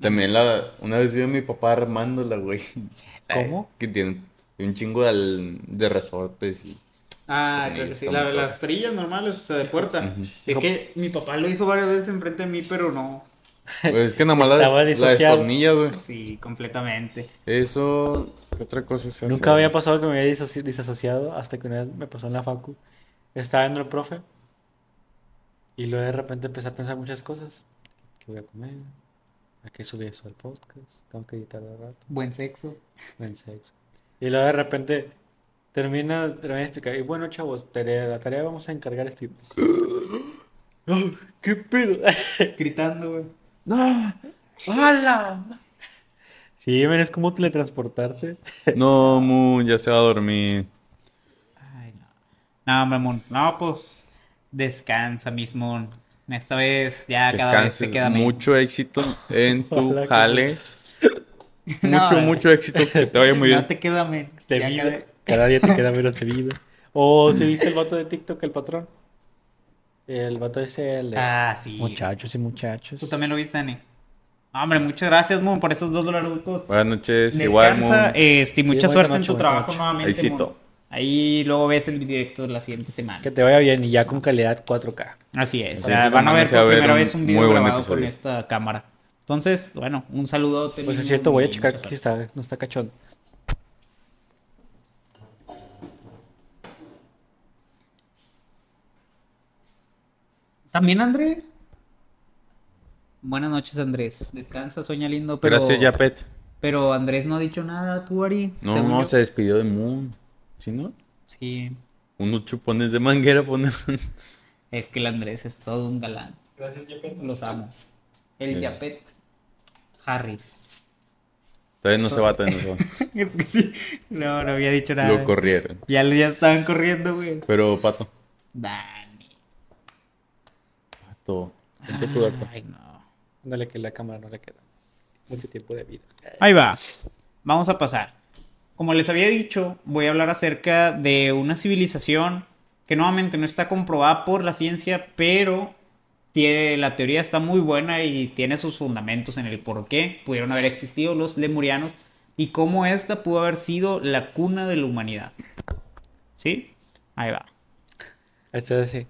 También la, una vez vi a mi papá armándola, güey. ¿Cómo? Que tiene un chingo de, de resortes y... Ah, creo que sí. La- las perillas normales, o sea, de puerta. Es que mi papá lo hizo varias veces enfrente de mí, pero no. Pues es que nada más la, Estaba la destornilla, güey. Sí, completamente. Eso... ¿Qué otra cosa se hace? Nunca había pasado que me había disoci- disasociado hasta que una vez me pasó en la facu. Estaba viendo el profe y luego de repente empecé a pensar muchas cosas. ¿Qué voy a comer? ¿A qué subí eso al podcast? Tengo que editar de rato. Buen sexo. Buen sexo. Y luego de repente termina, termina de explicar. Y bueno, chavos, tarea, la tarea vamos a encargar esto. y- ¡Ah! ¿Qué pedo? Gritando, güey. ¡No! ¡Hala! Sí, men, es como teletransportarse. No, Mu, ya se va a dormir. Ay, no. No, mamón. No, pues descansa, mismo. Esta vez ya cada vez se queda menos. Mucho éxito en tu jale. No, Mucho, eh. mucho éxito. Que te vaya muy bien. No te queda menos. De Ya vida. cada- Cada día te queda menos de vida. O si viste el vato de TikTok, el patrón. El vato ese, el de Ah, sí. muchachos y muchachos. Tú también lo viste, Dani. Hombre, muchas gracias, Moon, por esos dos dolarucos. Buenas noches. Igual, Descansa, Mu. este, y mucha suerte en tu trabajo noche. nuevamente. Éxito. Moon. Ahí luego ves el directo de la siguiente semana. Que te vaya bien y ya con calidad 4K. Así es. Ah, van a ver por primera un vez un video grabado con esta cámara. Entonces, bueno, un saludo. Pues es cierto, voy a checar que sí está, no está cachón. ¿También Andrés? Buenas noches, Andrés. Descansa, sueña lindo, pero... Gracias, Yapet. Pero Andrés no ha dicho nada, tú, Ari. No, no, yo. se despidió de Moon. ¿Sí, no? Sí, Unos chupones de manguera poner. es que el Andrés es todo un galán. Gracias, Yapet. Los amo. El Sí. Yapet Harris. Todavía no se va, todavía no se va. es que sí. No, no había dicho nada. Lo corrieron. Ya, ya estaban corriendo, güey. Pero, Pato. Dani. Pato. Ponte tu dato. Ay, no. Ándale que la cámara no le queda mucho tiempo de vida. Ahí va. Vamos a pasar. Como les había dicho, voy a hablar acerca de una civilización que nuevamente no está comprobada por la ciencia, pero tiene, la teoría está muy buena y tiene sus fundamentos en el por qué pudieron haber existido los lemurianos y cómo esta pudo haber sido la cuna de la humanidad. ¿Sí? Ahí va. Esto es así.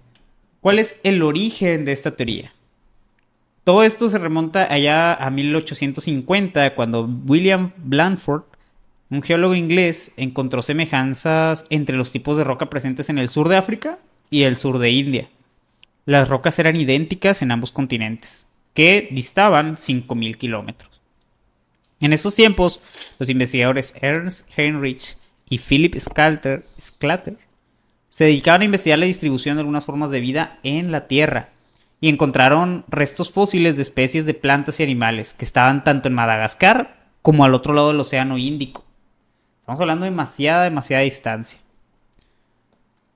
¿Cuál es el origen de esta teoría? Todo esto se remonta allá a 1850, cuando William Blandford, un geólogo inglés, encontró semejanzas entre los tipos de roca presentes en el sur de África y el sur de India. Las rocas eran idénticas en ambos continentes, que distaban 5.000 kilómetros. En estos tiempos, los investigadores Ernst Heinrich y Philip Scalter, Sclater se dedicaban a investigar la distribución de algunas formas de vida en la Tierra y encontraron restos fósiles de especies de plantas y animales que estaban tanto en Madagascar como al otro lado del Océano Índico. Estamos hablando de demasiada, demasiada distancia.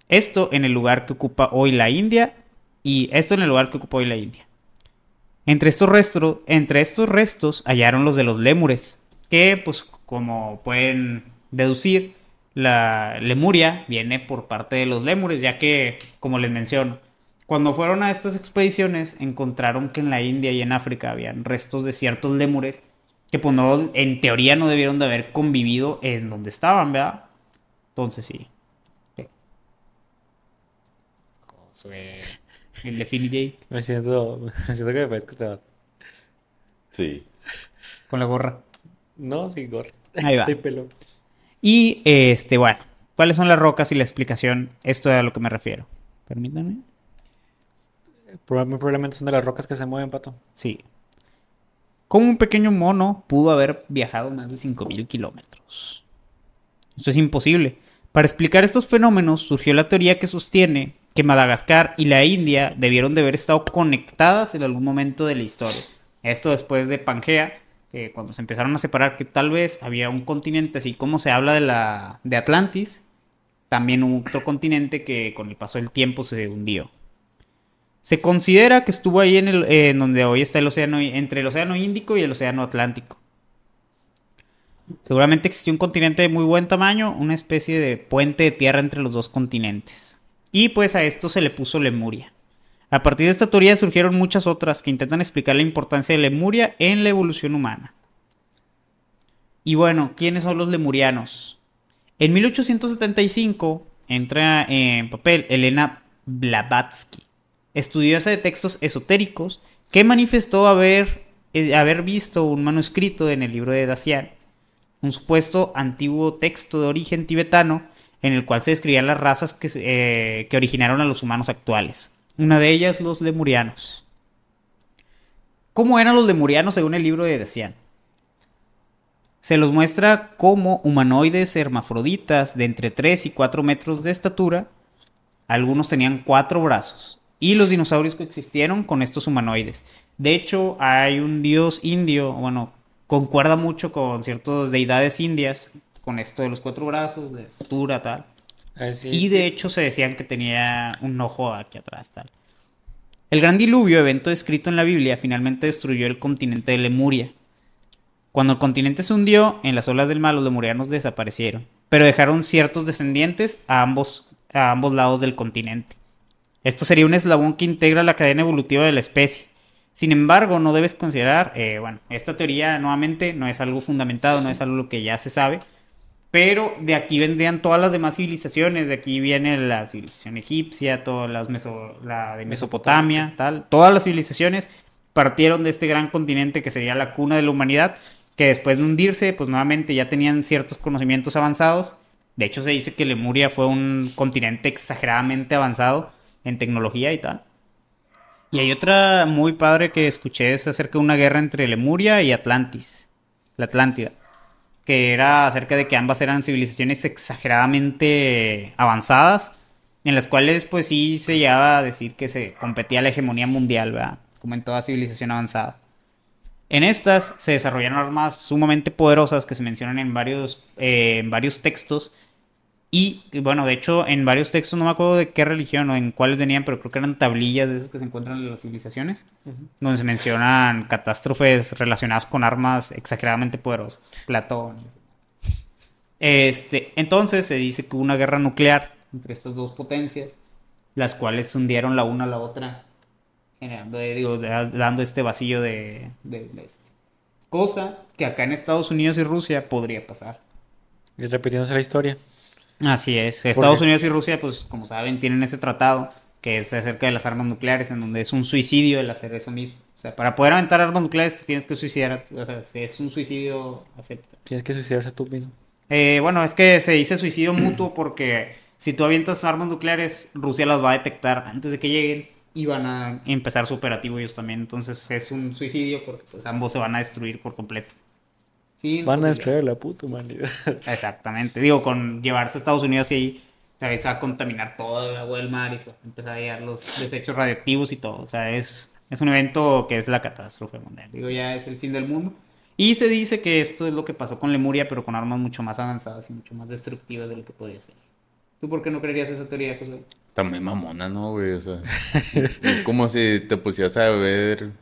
Esto en el lugar que ocupa hoy la India y esto en el lugar que ocupa hoy la India. Entre estos, restos, entre estos restos hallaron los de los lémures, que pues como pueden deducir, la Lemuria viene por parte de los lémures, ya que, como les menciono, cuando fueron a estas expediciones encontraron que en la India y en África habían restos de ciertos lémures que pues no, en teoría no debieron de haber convivido en donde estaban, ¿verdad? Entonces sí. El de Philly J. Me siento, me siento que me parezco este. Sí. Con la gorra. No, sin gorra. Ahí va. Estoy pelón. Y este, bueno, ¿cuáles son las rocas y la explicación? Esto es a lo que me refiero. Permítanme. probablemente son de las rocas que se mueven, pato. Sí. Como un pequeño mono pudo haber viajado más de 5.000 kilómetros? Esto es imposible. Para explicar estos fenómenos surgió la teoría que sostiene que Madagascar y la India debieron de haber estado conectadas en algún momento de la historia. Esto después de Pangea, que cuando se empezaron a separar, que tal vez había un continente, así como se habla de, la, de Atlantis, también hubo otro continente que con el paso del tiempo se hundió. Se considera que estuvo ahí en, el, eh, en donde hoy está el océano, entre el océano Índico y el océano Atlántico. Seguramente existió un continente de muy buen tamaño, una especie de puente de tierra entre los dos continentes. Y pues a esto se le puso Lemuria. A partir de esta teoría surgieron muchas otras que intentan explicar la importancia de Lemuria en la evolución humana. Y bueno, ¿quiénes son los lemurianos? En 1875 entra en papel Elena Blavatsky, estudiosa de textos esotéricos, que manifestó haber, eh, haber visto un manuscrito en el libro de Dacian, un supuesto antiguo texto de origen tibetano en el cual se describían las razas que, eh, que originaron a los humanos actuales. Una de ellas, los lemurianos. ¿Cómo eran los lemurianos según el libro de Dacian? Se los muestra como humanoides hermafroditas de entre 3 y 4 metros de estatura. Algunos tenían cuatro brazos. Y los dinosaurios que existieron con estos humanoides. De hecho, hay un dios indio, bueno, concuerda mucho con ciertas deidades indias, con esto de los cuatro brazos, de estatura, tal. Así Y de hecho se decían que tenía un ojo aquí atrás, tal. El gran diluvio, evento descrito en la Biblia, finalmente destruyó el continente de Lemuria. Cuando el continente se hundió, en las olas del mar los lemurianos desaparecieron, pero dejaron ciertos descendientes a ambos, a ambos lados del continente. Esto sería un eslabón que integra la cadena evolutiva de la especie. Sin embargo, no debes considerar, eh, bueno, esta teoría nuevamente no es algo fundamentado, no es algo que ya se sabe, pero de aquí vendrían todas las demás civilizaciones. De aquí viene la civilización egipcia, todas las meso- la de Mesopotamia, tal. Todas las civilizaciones partieron de este gran continente que sería la cuna de la humanidad, que después de hundirse, pues nuevamente ya tenían ciertos conocimientos avanzados. De hecho, se dice que Lemuria fue un continente exageradamente avanzado en tecnología y tal. Y hay otra muy padre que escuché, es acerca de una guerra entre Lemuria y Atlantis, la Atlántida que era acerca de que ambas eran civilizaciones exageradamente avanzadas, en las cuales pues sí se llegaba a decir que se competía la hegemonía mundial, ¿verdad? Como en toda civilización avanzada. En estas se desarrollaron armas sumamente poderosas que se mencionan en varios, eh, en varios textos. Y bueno, de hecho, en varios textos, no me acuerdo de qué religión o en cuáles venían, pero creo que eran tablillas de esas que se encuentran en las civilizaciones, donde se mencionan catástrofes relacionadas con armas exageradamente poderosas. Platón. Este, entonces se dice que hubo una guerra nuclear entre estas dos potencias, las cuales se hundieron la una a la otra, generando, eh, digo, da- dando este vacío de, de- de este. Cosa que acá en Estados Unidos y Rusia podría pasar. Y repitiéndose la historia. Así es. Estados Unidos y Rusia, pues como saben, tienen ese tratado que es acerca de las armas nucleares, en donde es un suicidio el hacer eso mismo. O sea, para poder aventar armas nucleares te tienes que suicidar. O sea, si es un suicidio, acepta. Tienes que suicidarse tú mismo. Eh, bueno, es que se dice suicidio mutuo porque si tú avientas armas nucleares, Rusia las va a detectar antes de que lleguen y van a empezar su operativo ellos también. Entonces es un suicidio porque pues, ambos se van a destruir por completo. Sí, Van a pues, destruir la puta humanidad. Exactamente. Digo, con llevarse a Estados Unidos y ahí ¿sabes? se va a contaminar todo el agua del mar y se va a empezar a llegar los desechos radioactivos y todo. O sea, es, es un evento que es la catástrofe mundial. Digo, ya es el fin del mundo. Y se dice que esto es lo que pasó con Lemuria, pero con armas mucho más avanzadas y mucho más destructivas de lo que podía ser. ¿Tú por qué no creerías esa teoría, José? También mamona, ¿no, güey? O sea, es como si te pusieras a ver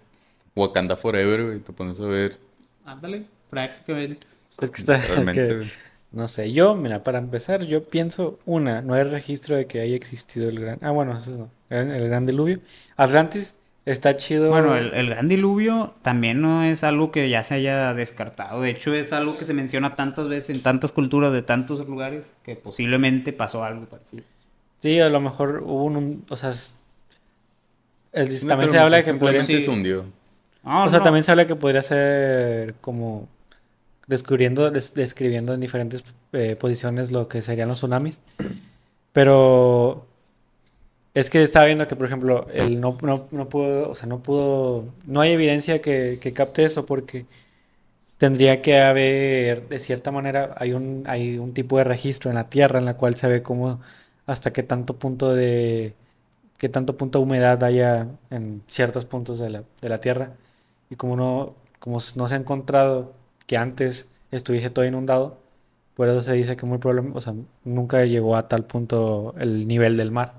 Wakanda Forever, güey. Te pones a ver Ándale, prácticamente. Es que está. es realmente, que, no sé. Yo, mira, para empezar, yo pienso, una, no hay registro de que haya existido el gran. Ah, bueno, eso. El, el gran diluvio. Atlantis está chido. Bueno, el, el gran diluvio también no es algo que ya se haya descartado. De hecho, es algo que se menciona tantas veces en tantas culturas de tantos lugares que posiblemente pasó algo parecido. Sí, a lo mejor hubo un. O sea, el- también se habla de que podría. simplemente sí. se hundió. No, O sea, no. también se habla que podría ser como descubriendo, des- describiendo en diferentes eh, posiciones lo que serían los tsunamis. Pero Es que estaba viendo que, por ejemplo, él no, no, no pudo, o sea, no pudo, no hay evidencia que, que capte eso porque tendría que haber, de cierta manera, hay un, hay un tipo de registro en la Tierra en la cual se ve cómo, hasta qué tanto punto de, qué tanto punto de humedad haya en ciertos puntos de la, de la Tierra. Y como no, como no se ha encontrado que antes estuviese todo inundado, por eso se dice que muy probablemente, o sea, nunca llegó a tal punto el nivel del mar.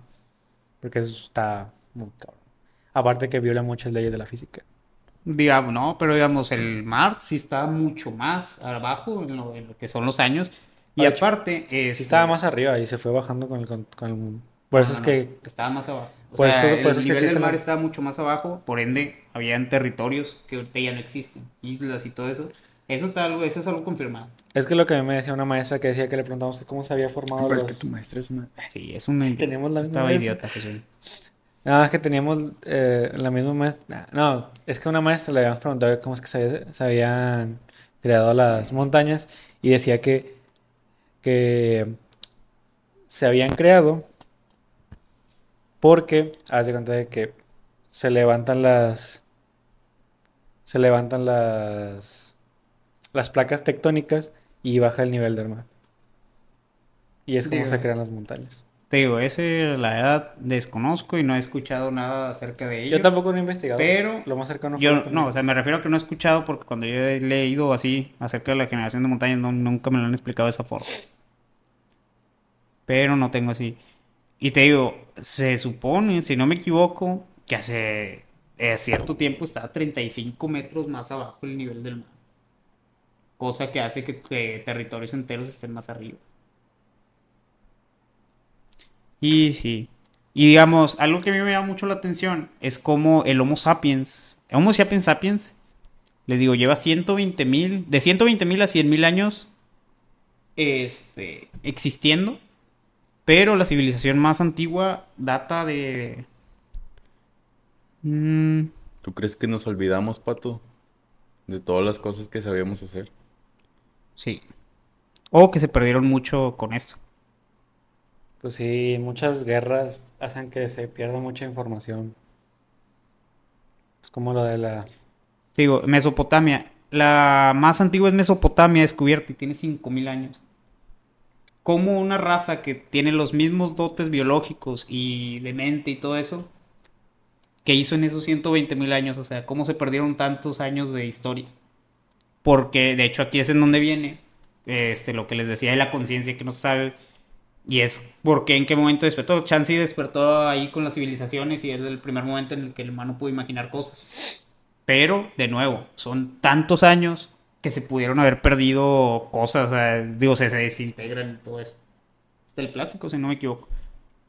Porque eso está muy cabrón. Aparte que viola muchas leyes de la física. Digamos, no, pero digamos, el mar sí está mucho más abajo en lo, en lo que son los años. Y hecho, aparte, Sí este, estaba más arriba y se fue bajando con el... Con, el- por eso no, es no, que... estaba más abajo. O Por sea, eso- por el es que nivel existe del mar la- estaba mucho más abajo, por ende, habían territorios que ahorita ya no existen, islas y todo eso. Eso está algo, eso es algo confirmado. Es que lo que a mí me decía una maestra que decía que le preguntamos que cómo se había formado Pero es los... que tu maestra es una... Sí, es un Tenemos la misma estaba idiota, José. No, es que teníamos eh, la misma maestra. No, es que una maestra le habíamos preguntado cómo es que se, se habían creado las montañas y decía que, que se habían creado porque, haz de cuenta de que se levantan las, se levantan las, las placas tectónicas y baja el nivel del mar. Y es como Digo. se crean las montañas. Te digo, ese la edad desconozco y no he escuchado nada acerca de ello. Yo tampoco lo he investigado. Pero lo más cercano fue Yo, no, o sea, me refiero a que no he escuchado porque cuando yo he leído así acerca de la generación de montañas, no, nunca me lo han explicado de esa forma. Pero no tengo así. Y te digo, se supone, si no me equivoco, que hace eh, cierto tiempo está a 35 metros más abajo el nivel del mar. Cosa que hace que, que territorios enteros estén más arriba. Y sí. Y digamos, algo que a mí me llama mucho la atención es como el Homo sapiens, Homo sapiens sapiens, les digo, lleva 120 mil, de 120 mil a 100 mil años este, existiendo, pero la civilización más antigua data de... Mm, ¿Tú crees que nos olvidamos, Pato? De todas las cosas que sabíamos hacer. Sí. O que se perdieron mucho con esto. Pues sí, muchas guerras hacen que se pierda mucha información. Pues como lo de la... Digo, Mesopotamia. La más antigua es Mesopotamia descubierta y tiene 5000 años. ¿Cómo una raza que tiene los mismos dotes biológicos y de mente y todo eso, que hizo en esos 120 mil años? O sea, ¿cómo se perdieron tantos años de historia? Porque de hecho aquí es en donde viene este, lo que les decía de la conciencia que no se sabe. Y es porque en qué momento despertó. Chansey despertó ahí con las civilizaciones y es el primer momento en el que el humano pudo imaginar cosas. Pero, de nuevo, son tantos años que se pudieron haber perdido cosas. o sea, digo, se, se desintegran y todo eso. Hasta el plástico, si no me equivoco.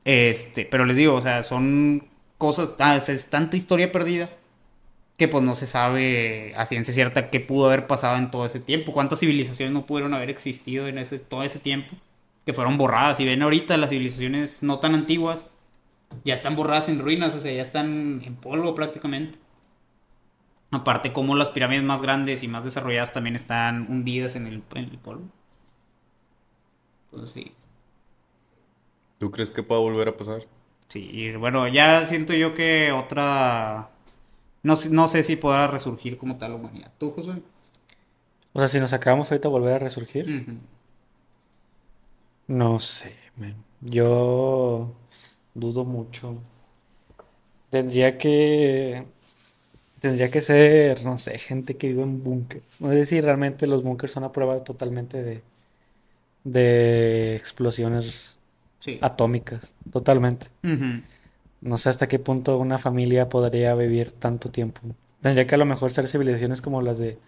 Este, pero les digo, o sea, son cosas, ah, es tanta historia perdida que pues no se sabe a ciencia cierta qué pudo haber pasado en todo ese tiempo. ¿Cuántas civilizaciones no pudieron haber existido en ese, todo ese tiempo? Que fueron borradas. Y ven ahorita las civilizaciones no tan antiguas, ya están borradas en ruinas, o sea, ya están en polvo prácticamente. Aparte, como las pirámides más grandes y más desarrolladas también están hundidas en el, en el polvo. Pues sí. ¿Tú crees que pueda volver a pasar? Sí, y bueno, ya siento yo que otra... No, sé- no sé si podrá resurgir como tal la humanidad. ¿Tú, Josué? O sea, si nos acabamos ahorita volver a resurgir. No sé, man. Yo dudo mucho. Tendría que... Tendría que ser, no sé, gente que vive en búnkers. No sé si realmente los búnkers son a prueba totalmente de, de explosiones Sí. atómicas. Totalmente. No sé hasta qué punto una familia podría vivir tanto tiempo. Tendría que a lo mejor ser civilizaciones como las de...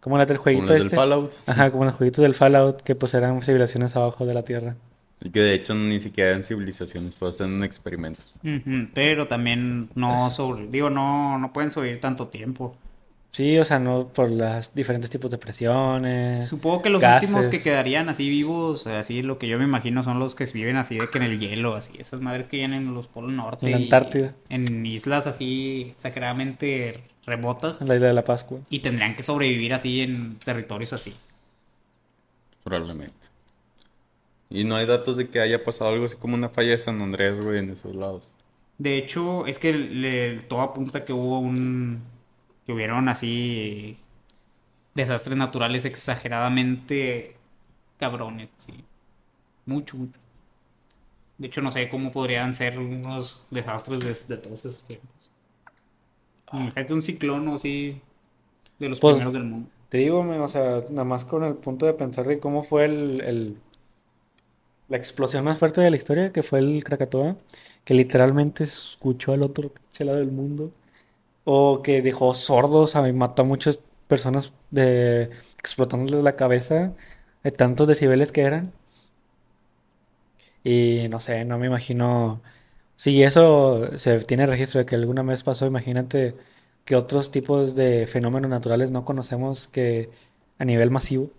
Como las del Como jueguito las del este. Fallout. Ajá, como los jueguitos del Fallout, que pues eran civilizaciones abajo de la Tierra. Y que de hecho ni siquiera eran civilizaciones, todas eran experimentos. Ujú, Pero también no sobre... Digo, no, no pueden sobrevivir tanto tiempo. Sí, o sea, no por los diferentes tipos de presiones. Supongo que los gases. últimos que quedarían así vivos, así lo que yo me imagino son los que viven así de que en el hielo, así, esas madres que viven en los polos norte. En la Antártida. En islas así exageradamente remotas. En la isla de la Pascua. Y tendrían que sobrevivir así en territorios así. Probablemente. Y no hay datos de que haya pasado algo así como una falla de San Andrés, güey, en esos lados. De hecho, es que le, todo apunta que hubo un. Que hubieron así. desastres naturales exageradamente cabrones, sí. Mucho, mucho. De hecho, no sé cómo podrían ser unos desastres de, de todos esos tiempos. Imagínate un ciclón o así. de los Pues, primeros del mundo. Te digo, o sea, nada más con el punto de pensar de cómo fue el, el- la explosión más fuerte de la historia, que fue el Krakatoa, que literalmente escuchó al otro lado del mundo, o que dejó sordos, a mató a muchas personas de explotándoles la cabeza de tantos decibeles que eran. Y no sé, no me imagino. Si eso se tiene registro de que alguna vez pasó, imagínate que otros tipos de fenómenos naturales no conocemos que a nivel masivo.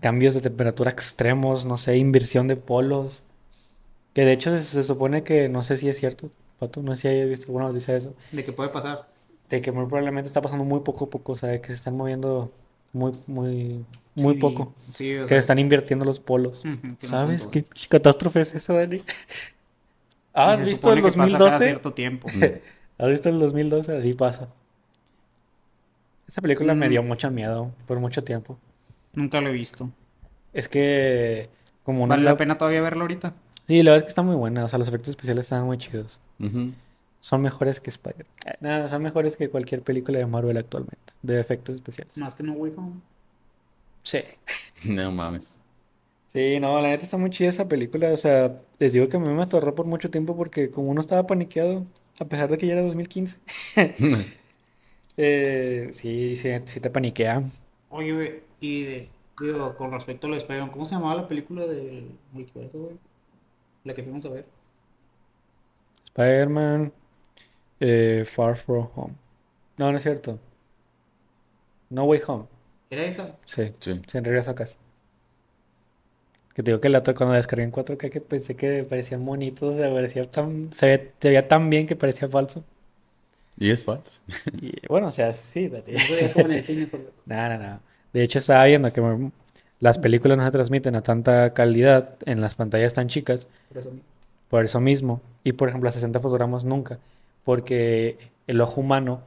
Cambios de temperatura extremos, no sé, inversión de polos. Que de hecho se supone que, no sé si es cierto, Pato, no sé si hayas visto alguna noticia de eso, De qué puede pasar. de que muy probablemente está pasando muy poco a poco, o sea, de que se están moviendo muy, muy, muy Sí, poco. Sí, o Que sea, están invirtiendo los polos. ¿Sabes qué catástrofe es esa, Dani? ¿Has se visto el supone que pasa cada 2012? cierto tiempo. ¿Has visto el 2012? Así pasa. Esa película me Mm. dio mucho miedo por mucho tiempo. Nunca lo he visto. Es que como una ¿Vale la pena todavía verlo ahorita? Sí, la verdad es que está muy buena, o sea, los efectos especiales están muy chidos. Son mejores que Spider. eh, Nada, son mejores que cualquier película de Marvel actualmente, de efectos especiales. Más que No Way Home. Sí. No mames. Sí, no, la neta está muy chida esa película, o sea, les digo que a mí me atorró por mucho tiempo porque como uno estaba paniqueado, a pesar de que ya era 2015. Eh, sí, sí, sí te paniquea. Oye, güey, y de, digo, con respecto a lo de Spider-Man, ¿cómo se llamaba la película del multiverso, güey? La que fuimos a ver. Spider-Man eh, Far From Home. No, no es cierto. No Way Home. ¿Era esa? Sí, Sí. se regreso a casa. Que te digo que la otra cuando descargué en 4K que pensé que parecían bonitos, o sea, parecía tan, se veía, se veía tan bien que parecía falso. ¿Y es falso? Y bueno, o sea, sí, Dani. No se en el pues. No, no, no. De hecho, estaba viendo que mm, las películas no se transmiten a tanta calidad en las pantallas tan chicas Por eso mismo. Por eso mismo. Y por ejemplo, a 60 fotogramas nunca. Porque el ojo humano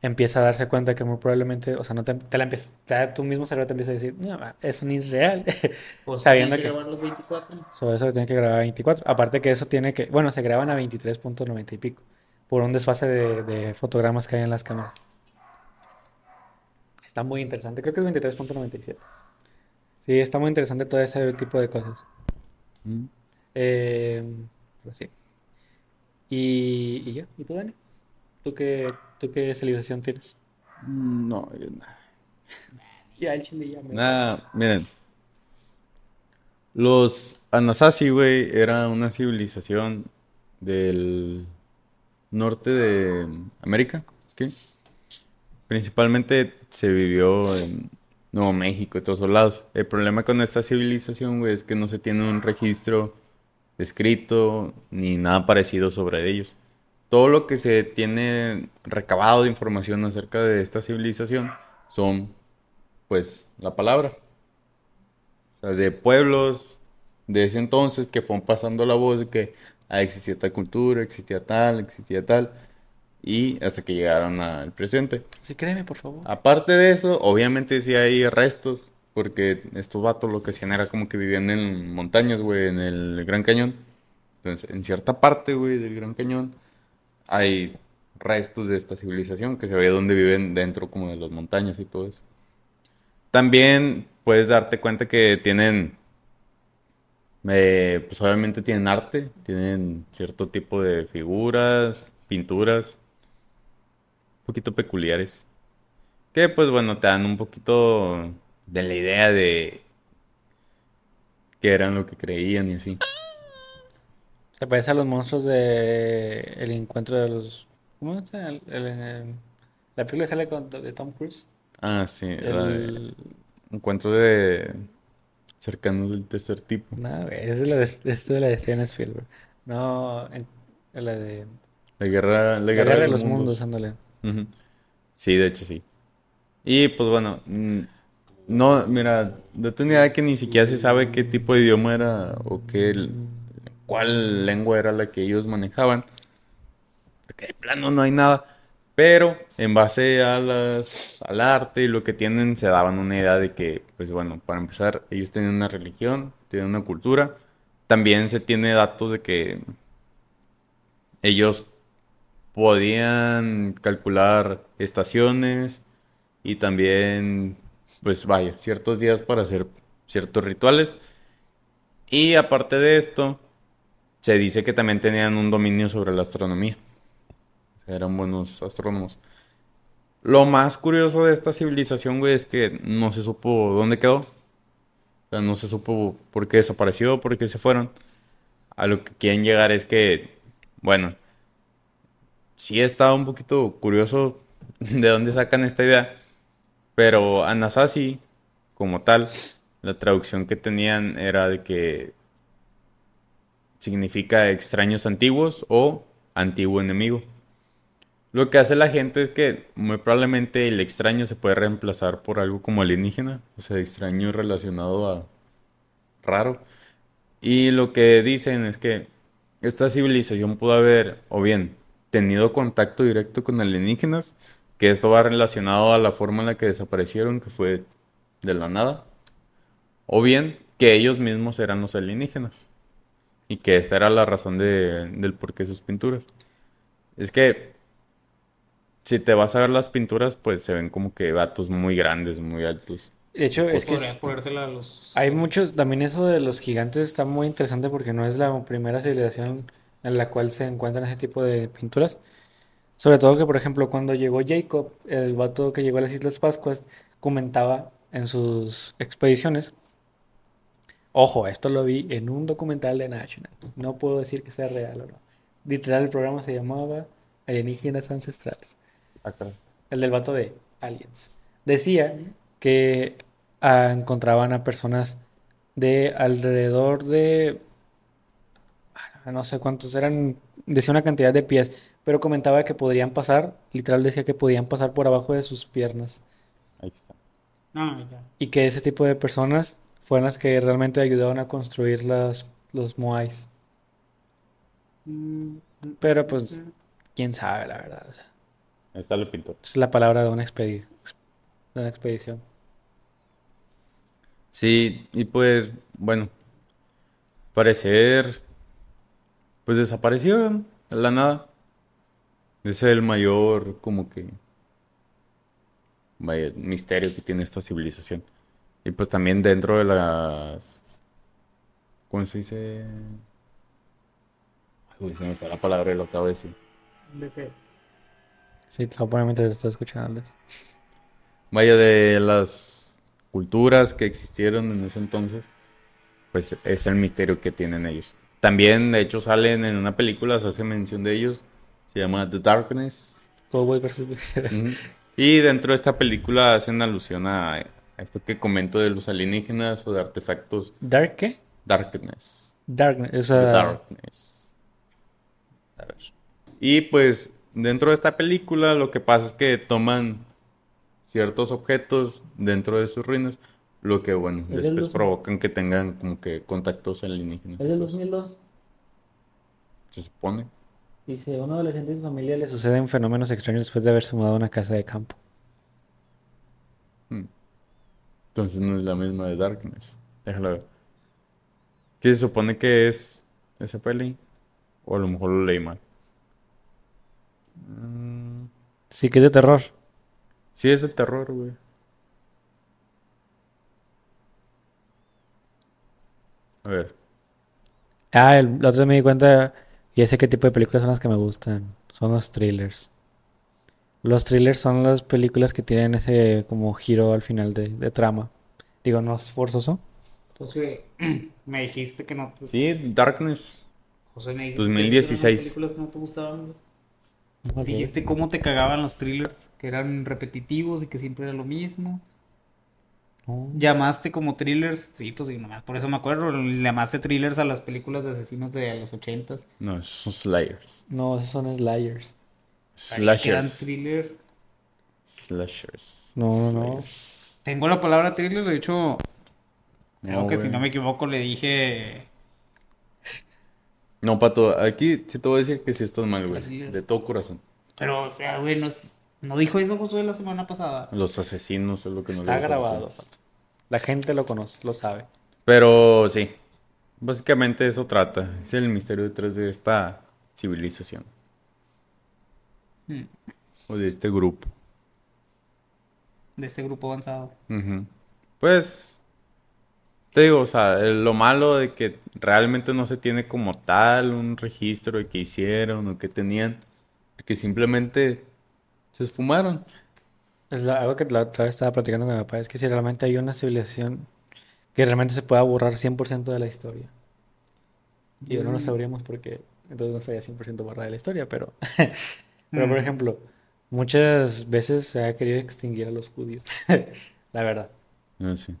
empieza a darse cuenta que muy probablemente, o sea, no te, te la empieza, te- tu mismo cerebro te empieza a decir, no, eso ni es real. Pues Sabiendo tiene que que- grabar los 24. Sobre eso tiene que grabar a 24. Aparte que eso tiene que, bueno, se graban a 23.90 y pico. Por un desfase de, de fotogramas que hay en las cámaras. Está muy interesante. Creo que es 23.97. Sí, está muy interesante todo ese tipo de cosas. Mm. Eh, pero sí. Y, y ya. ¿Y tú, Dani? ¿Tú qué, tú qué civilización tienes? No, yo no. Ya, el chile ya me... Nada, miren. Los Anasazi, güey, era una civilización del norte de América, ¿qué? Principalmente se vivió en Nuevo México y todos esos lados. El problema con esta civilización, güey, es que no se tiene un registro escrito ni nada parecido sobre ellos. Todo lo que se tiene recabado de información acerca de esta civilización son pues la palabra. O sea, de pueblos de ese entonces que fueron pasando la voz de que ah, existía tal cultura, existía tal, existía tal, y hasta que llegaron al presente. Sí, créeme, por favor. Aparte de eso, obviamente sí hay restos, porque estos vatos lo que hacían era como que vivían en montañas, güey, en el Gran Cañón. Entonces, en cierta parte, güey, del Gran Cañón hay restos de esta civilización que se ve donde viven dentro como de las montañas y todo eso. También puedes darte cuenta que tienen, eh, pues obviamente tienen arte, tienen cierto tipo de figuras, pinturas, un poquito peculiares. Que pues bueno, te dan un poquito de la idea de qué eran lo que creían y así. Se parece a los monstruos de El encuentro de los... ¿Cómo es? El- el- el- la película que sale con, de Tom Cruise. Ah, sí, El... encuentro de cercanos del tercer tipo. No, güey, esa es la de, es de la de Steven Spielberg. No, en, en la de La guerra, la La guerra Guerra de los Mundos, mundos. ándale. Sí, de hecho sí. Y pues bueno, mm, no, mira, no tenía idea que ni siquiera se sabe qué tipo de idioma era o qué, cuál lengua era la que ellos manejaban. Porque de plano no hay nada. Pero en base a las, al arte y lo que tienen, se daban una idea de que, pues bueno, para empezar, ellos tenían una religión, tienen una cultura. También se tiene datos de que ellos podían calcular estaciones y también, pues vaya, ciertos días para hacer ciertos rituales. Y aparte de esto, se dice que también tenían un dominio sobre la astronomía. Eran buenos astrónomos. Lo más curioso de esta civilización, güey, es que no se supo dónde quedó. O sea, no se supo por qué desapareció, por qué se fueron. A lo que quieren llegar es que, bueno, sí estaba un poquito curioso de dónde sacan esta idea. Pero Anasazi, como tal, la traducción que tenían era de que significa extraños antiguos o antiguo enemigo. Lo que hace la gente es que muy probablemente el extraño se puede reemplazar por algo como alienígena, o sea, extraño relacionado a raro. Y lo que dicen es que esta civilización pudo haber, o bien, tenido contacto directo con alienígenas, que esto va relacionado a la forma en la que desaparecieron, que fue de la nada, o bien que ellos mismos eran los alienígenas y que esta era la razón de, del por qué sus pinturas. Es que si te vas a ver las pinturas, pues se ven como que vatos muy grandes, muy altos. De hecho, es que a los... hay muchos, también eso de los gigantes está muy interesante porque no es la primera civilización en la cual se encuentran ese tipo de pinturas. Sobre todo que, por ejemplo, cuando llegó Jacob, el vato que llegó a las Islas Pascuas, comentaba en sus expediciones. Ojo, esto lo vi en un documental de National. No puedo decir que sea real o no. Literal, el programa se llamaba Alienígenas Ancestrales. El del vato de Aliens. Decía que ah, encontraban a personas de alrededor de ah, no sé cuántos eran, decía una cantidad de pies, pero comentaba que podrían pasar, literal decía que podían pasar por abajo de sus piernas Ahí está. Ah, ya. y que ese tipo de personas fueron las que realmente ayudaron a construir las, los Moais. Mm, Pero pues, quién sabe la verdad. o sea, Ahí está el pintor. es la palabra de una, expedi- de una expedición. Sí, y pues, bueno, parecer, pues desaparecieron de la nada. Ese es el mayor, como que, vaya, misterio que tiene esta civilización. Y pues también dentro de las, ¿cómo se dice? Güey, se me fue la palabra y lo acabo de decir. ¿De qué? Sí, te lo poner mientras estás escuchando. Vaya, de las culturas que existieron en ese entonces, pues es el misterio que tienen ellos. También, de hecho, salen en una película, se hace mención de ellos, se llama The Darkness. Cowboy. Ujú. Y dentro de esta película hacen alusión a, a esto que comento de los alienígenas o de artefactos ¿Dark qué? Darkness. Darkness. O The Darkness. A ver. Y pues dentro de esta película lo que pasa es que toman ciertos objetos dentro de sus ruinas, lo que bueno, después 2000. provocan que tengan como que contactos alienígenas. es del Entonces, 2002. se supone. Dice, a un adolescente y su familia le suceden fenómenos extraños después de haberse mudado a una casa de campo. Hmm. Entonces no es la misma de Darkness. Déjala ver. ¿Qué se supone que es esa peli? O a lo mejor lo leí mal. Mm, Sí que es de terror. Sí, es de terror, güey. A ver. Ah, el, la otra me di cuenta, y sé qué tipo de películas son las que me gustan. Son los thrillers. Los thrillers son las películas que tienen ese como giro al final de, de trama. Digo, no es forzoso. Entonces, me dijiste que no te... Sí, Darkness. José, me dijiste 2016. que eran las películas que no te gustaban. Dijiste cómo te cagaban los thrillers, que eran repetitivos y que siempre era lo mismo. No. Llamaste como thrillers, sí, pues sí, nomás por eso me acuerdo, llamaste thrillers a las películas de asesinos de los ochentas. No, esos son Slayers. No, esos son Slayers. Que eran Slashers. thriller. Slashers. No, no, no. Tengo la palabra thriller, de hecho, creo No, que si no me equivoco le dije... No, Pato, aquí sí te voy a decir que sí estás mal, güey. Así es. De todo corazón. Pero, o sea, güey, no, no dijo eso Josué la semana pasada. Los asesinos es lo que nos Está grabado. Pato. La gente lo conoce, lo sabe. Pero sí, básicamente eso trata. Es el misterio detrás de esta civilización. Mm. O de este grupo. De este grupo avanzado. Pues, te digo, o sea, lo malo de que realmente no se tiene como tal un registro de qué hicieron o qué tenían, que simplemente se esfumaron. Es la- algo que la otra vez estaba platicando con mi papá, es que si realmente hay una civilización que realmente se pueda borrar 100% de la historia. Y no lo Mm. sabríamos porque entonces no estaría 100% borrada de la historia, pero... pero, por Mm. ejemplo, muchas veces se ha querido extinguir a los judíos. la verdad. Ah, sí.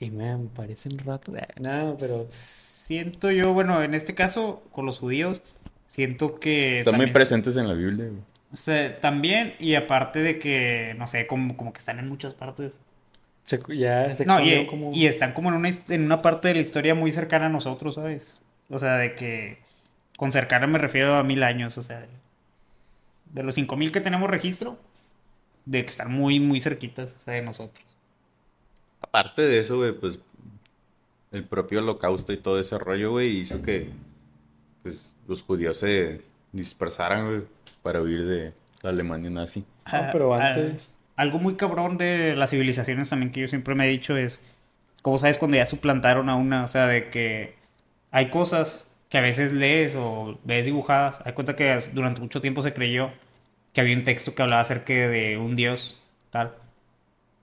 Y me parecen rato... No, pero... Siento yo, bueno, en este caso, con los judíos, siento que... Están muy también- presentes en la Biblia. güey. O sea, también, y aparte de que, no sé, como, como que están en muchas partes. se- ya se No, y, expandió como... y están como en una, en una parte de la historia muy cercana a nosotros, ¿sabes? O sea, de que con cercana me refiero a mil años, o sea, de los cinco mil que tenemos registro, de que están muy, muy cerquitas, o sea, de nosotros. Aparte de eso, güey, pues el propio holocausto y todo ese rollo, güey, hizo que pues, los judíos se dispersaran, güey, para huir de la Alemania nazi. Ah, pero Ah, antes... Algo muy cabrón de las civilizaciones también que yo siempre me he dicho es, como sabes, cuando ya suplantaron a una, o sea, de que hay cosas que a veces lees o ves dibujadas, hay cuenta que durante mucho tiempo se creyó que había un texto que hablaba acerca de un dios, tal.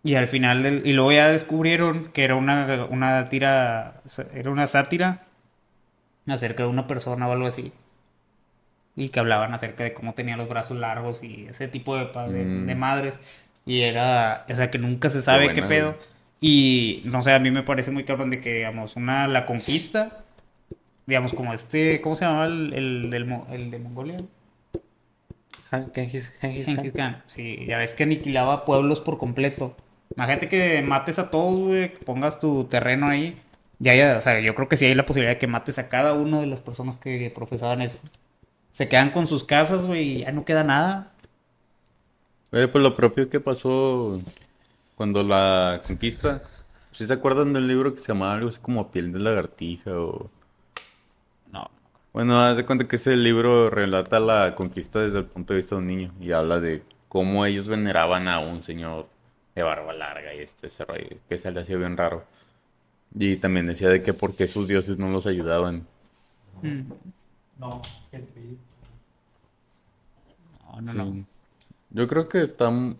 Y al final, del- y luego ya descubrieron que era una, una tira, era una sátira acerca de una persona o algo así. Y que hablaban acerca de cómo tenía los brazos largos y ese tipo de, de, Mm. de madres. Y era, o sea, que nunca se sabe qué buena, pedo. Y no sé, a mí me parece muy cabrón de que, digamos, una, la conquista, digamos, como este, ¿cómo se llamaba el, el, Mo- el de Mongolia? Genghis, Genghis Khan. Sí, ya ves que aniquilaba pueblos por completo. Imagínate que mates a todos, güey, que pongas tu terreno ahí. Ya, ya, o sea, yo creo que sí hay la posibilidad de que mates a cada una de las personas que profesaban eso. Se quedan con sus casas, güey, y ya no queda nada. Oye, pues lo propio que pasó cuando la conquista. ¿Sí se acuerdan del libro que se llamaba algo así como Piel de lagartija o... No. Bueno, haz de cuenta que ese libro relata la conquista desde el punto de vista de un niño y habla de cómo ellos veneraban a un señor de barba larga y este ese rollo, que se le hacía bien raro. Y también decía de que por qué sus dioses no los ayudaban. Mm. No, qué triste. No, no, Sí. no. Yo creo que están...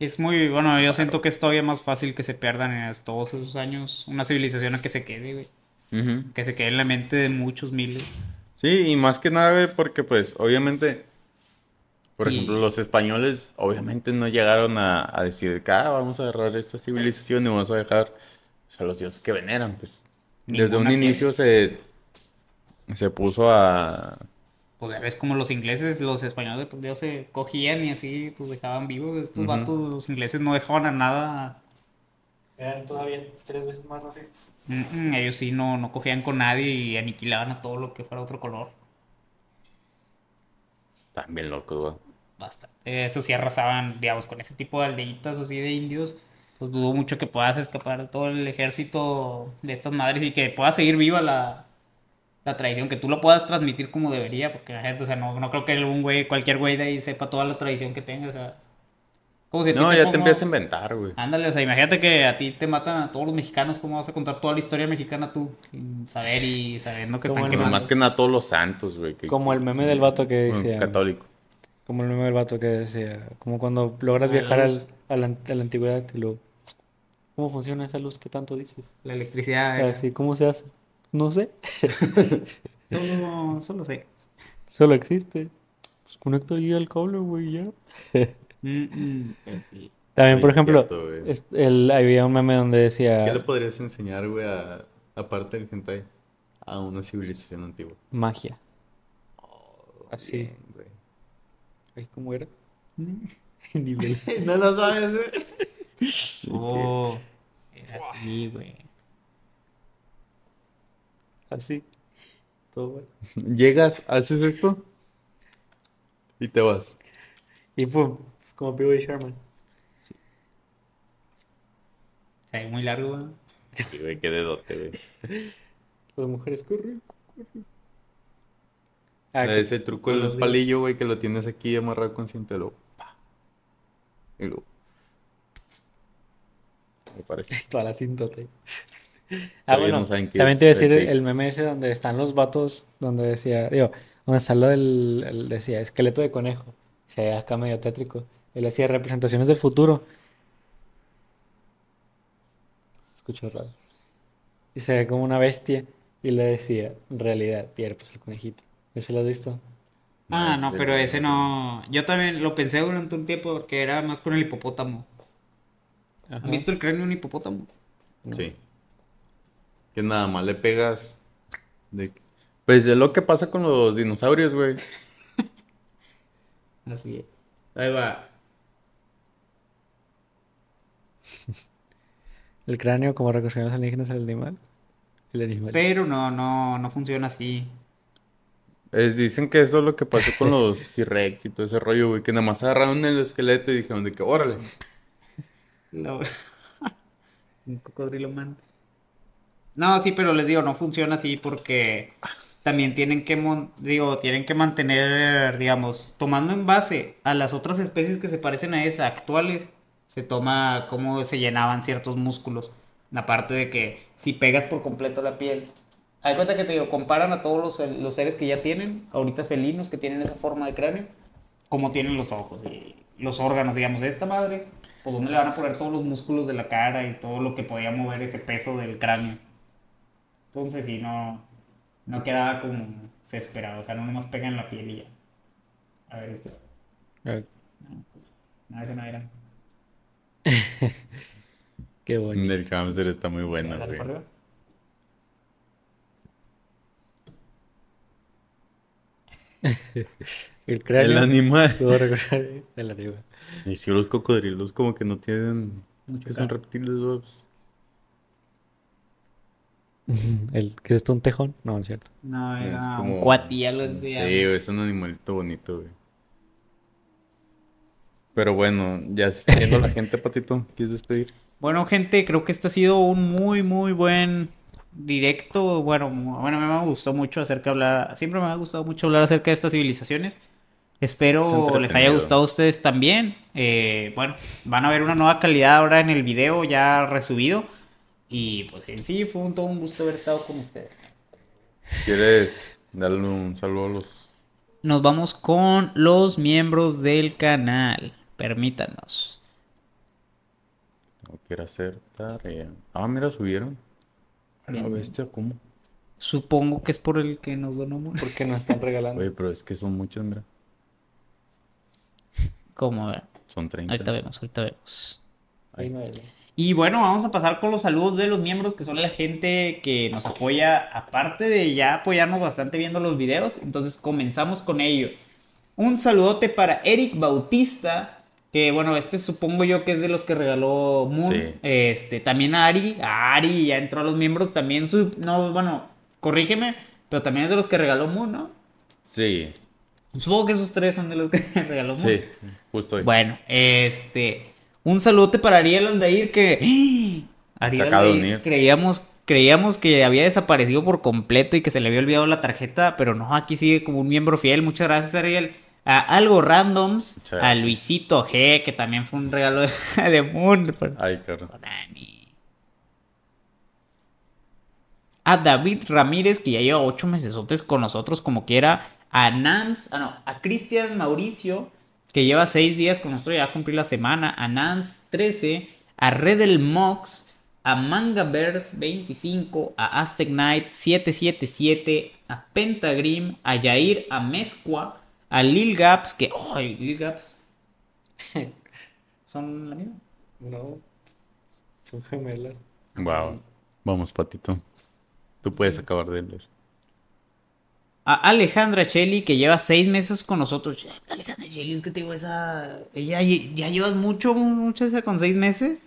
Es muy, bueno, yo siento que es todavía más fácil que se pierdan en todos esos años una civilización a que se quede, güey. Que se quede en la mente de muchos miles. Sí, y más que nada, güey, porque pues obviamente, por Y- ejemplo, los españoles obviamente no llegaron a, a decir que ah, vamos a agarrar esta civilización y vamos a dejar pues, a los dioses que veneran, pues. Desde un que- inicio se, se puso a... Pues ya ves como los ingleses, los españoles, pues Dios se cogían y así, pues dejaban vivos. Estos Ujú. vatos, los ingleses no dejaban a nada. Eran todavía tres veces más racistas. Mm, mm, ellos sí no, no cogían con nadie y aniquilaban a todo lo que fuera otro color. También loco, güey. Bastante. Eso sí arrasaban, digamos, con ese tipo de aldeitas o así de indios. Pues dudo mucho que puedas escapar de todo el ejército de estas madres y que pueda seguir viva la, la tradición, que tú lo puedas transmitir como debería, porque la gente, o sea, no, no creo que algún güey, cualquier güey de ahí sepa toda la tradición que tenga, o sea. Como si No, te ya pongo- te empiezas a inventar, güey. Ándale, o sea, imagínate que a ti te matan a todos los mexicanos, ¿cómo vas a contar toda la historia mexicana tú? Sin saber y sabiendo que Como están quemando. Más que nada todos los santos, güey. que Como el meme sí, del vato que decía- Católico. Como el meme del vato que decía, como cuando logras viajar al, a, la, a la antigüedad y lo... ¿Cómo funciona esa luz que tanto dices? La electricidad. Así, ¿cómo se hace? No sé. Solo, solo sé. Solo existe. Pues conecta ahí el cable, güey, ya. Mm, mm, sí. También, por ejemplo, cierto, el, había un meme donde decía ¿Qué le podrías enseñar, güey, a, aparte del hentai, a una civilización antigua? magia. Así. Bien, güey. Ay, ¿Cómo era? No lo sabes, Oh, era así, güey. Así. Todo bueno. Llegas, haces esto y te vas. Y pum, como Pee Sherman. Se ve muy largo, güey. Sí, güey, qué dedote, güey. Las mujeres corren, corren. Ah, que- ese truco del los palillo, güey, que lo tienes aquí amarrado con cinta y luego, pa. Y luego. Me parece. Toda la cintota. Ah, ellos bueno, no saben qué también es te iba a decir el, meme ese donde están los vatos, donde decía, digo, donde está lo del, el- decía, esqueleto de conejo. Se veía acá medio tétrico. Él hacía representaciones del futuro. Se escuchó raro. Y se ve como una bestia. Y le decía, realidad, y era pues el conejito. ¿Eso lo has visto? Ah, No, pero ese no. Yo también lo pensé durante un tiempo porque era más con el hipopótamo. Ajá. ¿Han visto el cráneo de un hipopótamo? Sí. Que nada más le pegas. De... Pues es lo que pasa con los dinosaurios, güey. Así es. Ahí va. El cráneo como de los alienígenas del animal. El animal. Pero no, no, no funciona así. Es- dicen que eso es lo que pasó con los T-Rex y todo ese rollo, güey. Que nada más agarraron el esqueleto y dijeron de que, órale. No. Un cocodrilo man. No, sí, pero les digo, no funciona así porque también tienen que, digo, tienen que mantener, digamos, tomando en base a las otras especies que se parecen a esa actuales, se toma cómo se llenaban ciertos músculos. Aparte de que si pegas por completo la piel, hay cuenta que te digo, comparan a todos los, los seres que ya tienen, ahorita felinos que tienen esa forma de cráneo, como tienen los ojos y los órganos, digamos, de esta madre, pues dónde le van a poner todos los músculos de la cara y todo lo que podía mover ese peso del cráneo. Entonces, sí, no, no quedaba como se esperaba, o sea, no nomás pega en la piel y ya. A ver, este. Ah, No, pues, no, ese no era. Qué bonito. El hamster está muy bueno, Dale güey. El cráneo. El animal. Del animal. Y si los cocodrilos como que no tienen... Que son reptiles, güey, pues, El, ¿Qué es esto? ¿Un tejón? No, no es cierto. No, Es era como- un cuati, algo así. Sí, güey, es un animalito bonito, güey. Pero bueno, ya se está yendo la gente, Patito. ¿Quieres despedir? Bueno, gente, creo que este ha sido un muy, muy buen directo. Bueno, bueno, a mí me gustó mucho acerca de hablar. Siempre me ha gustado mucho hablar acerca de estas civilizaciones. Es Espero les haya gustado a ustedes también. Eh, bueno, van a ver una nueva calidad ahora en el video ya resubido. Y pues en sí fue un, todo un gusto haber estado con ustedes. ¿Quieres darle un saludo a los... Nos vamos con los miembros del canal. Permítanos. No quiero hacer tarea. Ah, mira, subieron. A la bestia, ¿cómo? Supongo que es por el que nos donó. mucho. ¿Por qué nos están regalando? Oye, pero es que son muchos, mira. ¿Cómo? A ver. Son 30. Ahorita vemos, ahorita vemos. Ahí no hay. Y bueno, vamos a pasar con los saludos de los miembros, que son la gente que nos apoya, aparte de ya apoyarnos bastante viendo los videos. Entonces comenzamos con ello. Un saludote para Eric Bautista, que bueno, este supongo yo que es de los que regaló Moon. Sí. Este, también a Ari, a Ari ya entró a los miembros, también su, no, bueno, corrígeme, pero también es de los que regaló Moon, ¿no? Sí, Supongo que esos tres son de los que regaló Moon. sí, justo ahí. Bueno, este. Un saludote para Ariel Aldair que. ¡Ah! Ariel creíamos, creíamos que había desaparecido por completo y que se le había olvidado la tarjeta, pero no, aquí sigue como un miembro fiel. Muchas gracias, Ariel. A Algo Randoms, a. Luisito G, que también fue un regalo de, de Moon. Ay, claro. Dani. A David Ramírez, que ya lleva ocho mesesotes con nosotros, como quiera. A Nams, ah, no, a Cristian Mauricio, que lleva seis días con nosotros, ya va a cumplir la semana. A Nams 13, a Redel Mox, a Mangaverse 25, a Aztec Knight 777, a Pentagrim, a Yair Amezcua, a Lil Gaps, que. ¡Ay, Lil Gaps! ¿Son la misma? No. Son gemelas. Wow. Vamos, Patito. Tú puedes acabar de leer. A Alejandra Shelley, que lleva seis meses con nosotros. Ya, Alejandra Shelley, es que te digo, esa. Ella ya llevas mucho, mucho esa con seis meses.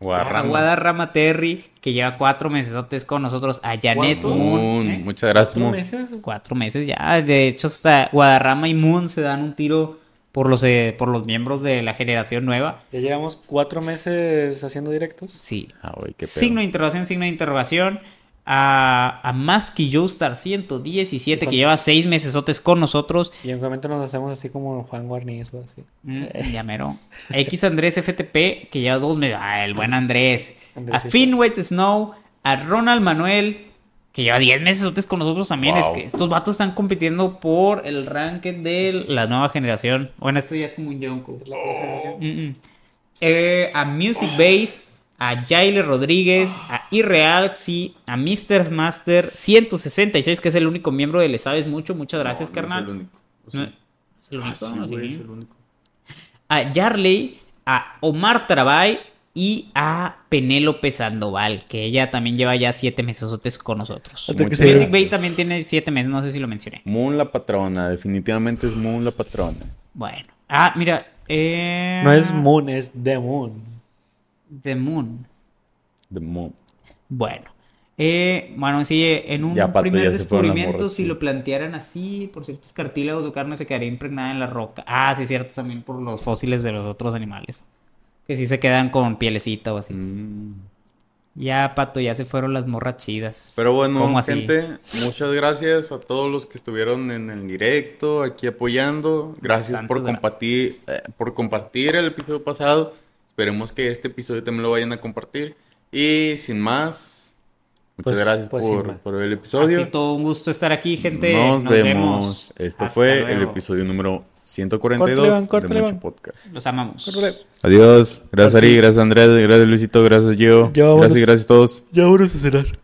Guadarrama. Guadarrama Terry, que lleva cuatro mesesotes con nosotros. A Janet. Moon. Moon, ¿eh? muchas gracias, ¿Cuatro Moon. meses? Cuatro meses ya. De hecho, hasta Guadarrama y Moon se dan un tiro por los, eh, por los miembros de la generación nueva. Ya llevamos cuatro meses haciendo directos. Sí. Ah, güey, qué pedo. Signo de interrogación, signo de interrogación. A, a Masky Joestar 117, que lleva seis mesesotes con nosotros. Y en un momento nos hacemos así como Juan Guarnizo, así. Mm, ya mero. X Andrés FTP, que lleva dos meses. Ah, el buen Andrés. A Andresito. Finway Snow. A Ronald Manuel, que lleva 10 meses con nosotros también. Es que estos vatos están compitiendo por el ranking de la nueva generación. Bueno, esto ya es como un Yonko. Mm, mm. Eh, a Music Base, a Jaile Rodríguez, a Irrealxi, a Mr. Master 166, que es el único miembro de Le Sabes Mucho. Muchas gracias, No, no carnal. es el único. O No, sea, es el ah, único, sí, ¿no? güey, Sí. es el único. a Yarley, a Omar Trabay y a Penélope Sandoval, que ella también lleva ya siete mesesotes con nosotros. Music. Bay también tiene siete meses, no sé si lo mencioné. Moon la patrona, definitivamente es Moon la patrona. Bueno. Ah, mira. eh, No es Moon, es The Moon. The Moon. The Moon. Bueno. Eh, bueno, sí, en un Ya, Pato, primer descubrimiento, si sí. lo plantearan así, por ciertos cartílagos o carne se quedaría impregnada en la roca. Ah, sí, cierto, también por los fósiles de los otros animales. Que sí se quedan con pielecita o así. Mm. Ya, Pato, ya se fueron las morras chidas. Pero bueno, gente, muchas gracias a todos los que estuvieron en el directo, aquí apoyando. Gracias por compartir, eh, por compartir el episodio pasado. Esperemos que este episodio también lo vayan a compartir. Y sin más, muchas Pues- gracias pues por, más. por ver el episodio. Así todo un gusto estar aquí, gente. Nos, vemos. Esto Hasta fue el luego. episodio número 142 Córtale, Iván, de Mucho. Podcast. Los amamos. Adiós. Gracias Así. Ari, gracias Andrés, gracias Luisito, gracias Gio. Ya vámonos. Gracias, gracias a todos. Ya vámonos a cenar.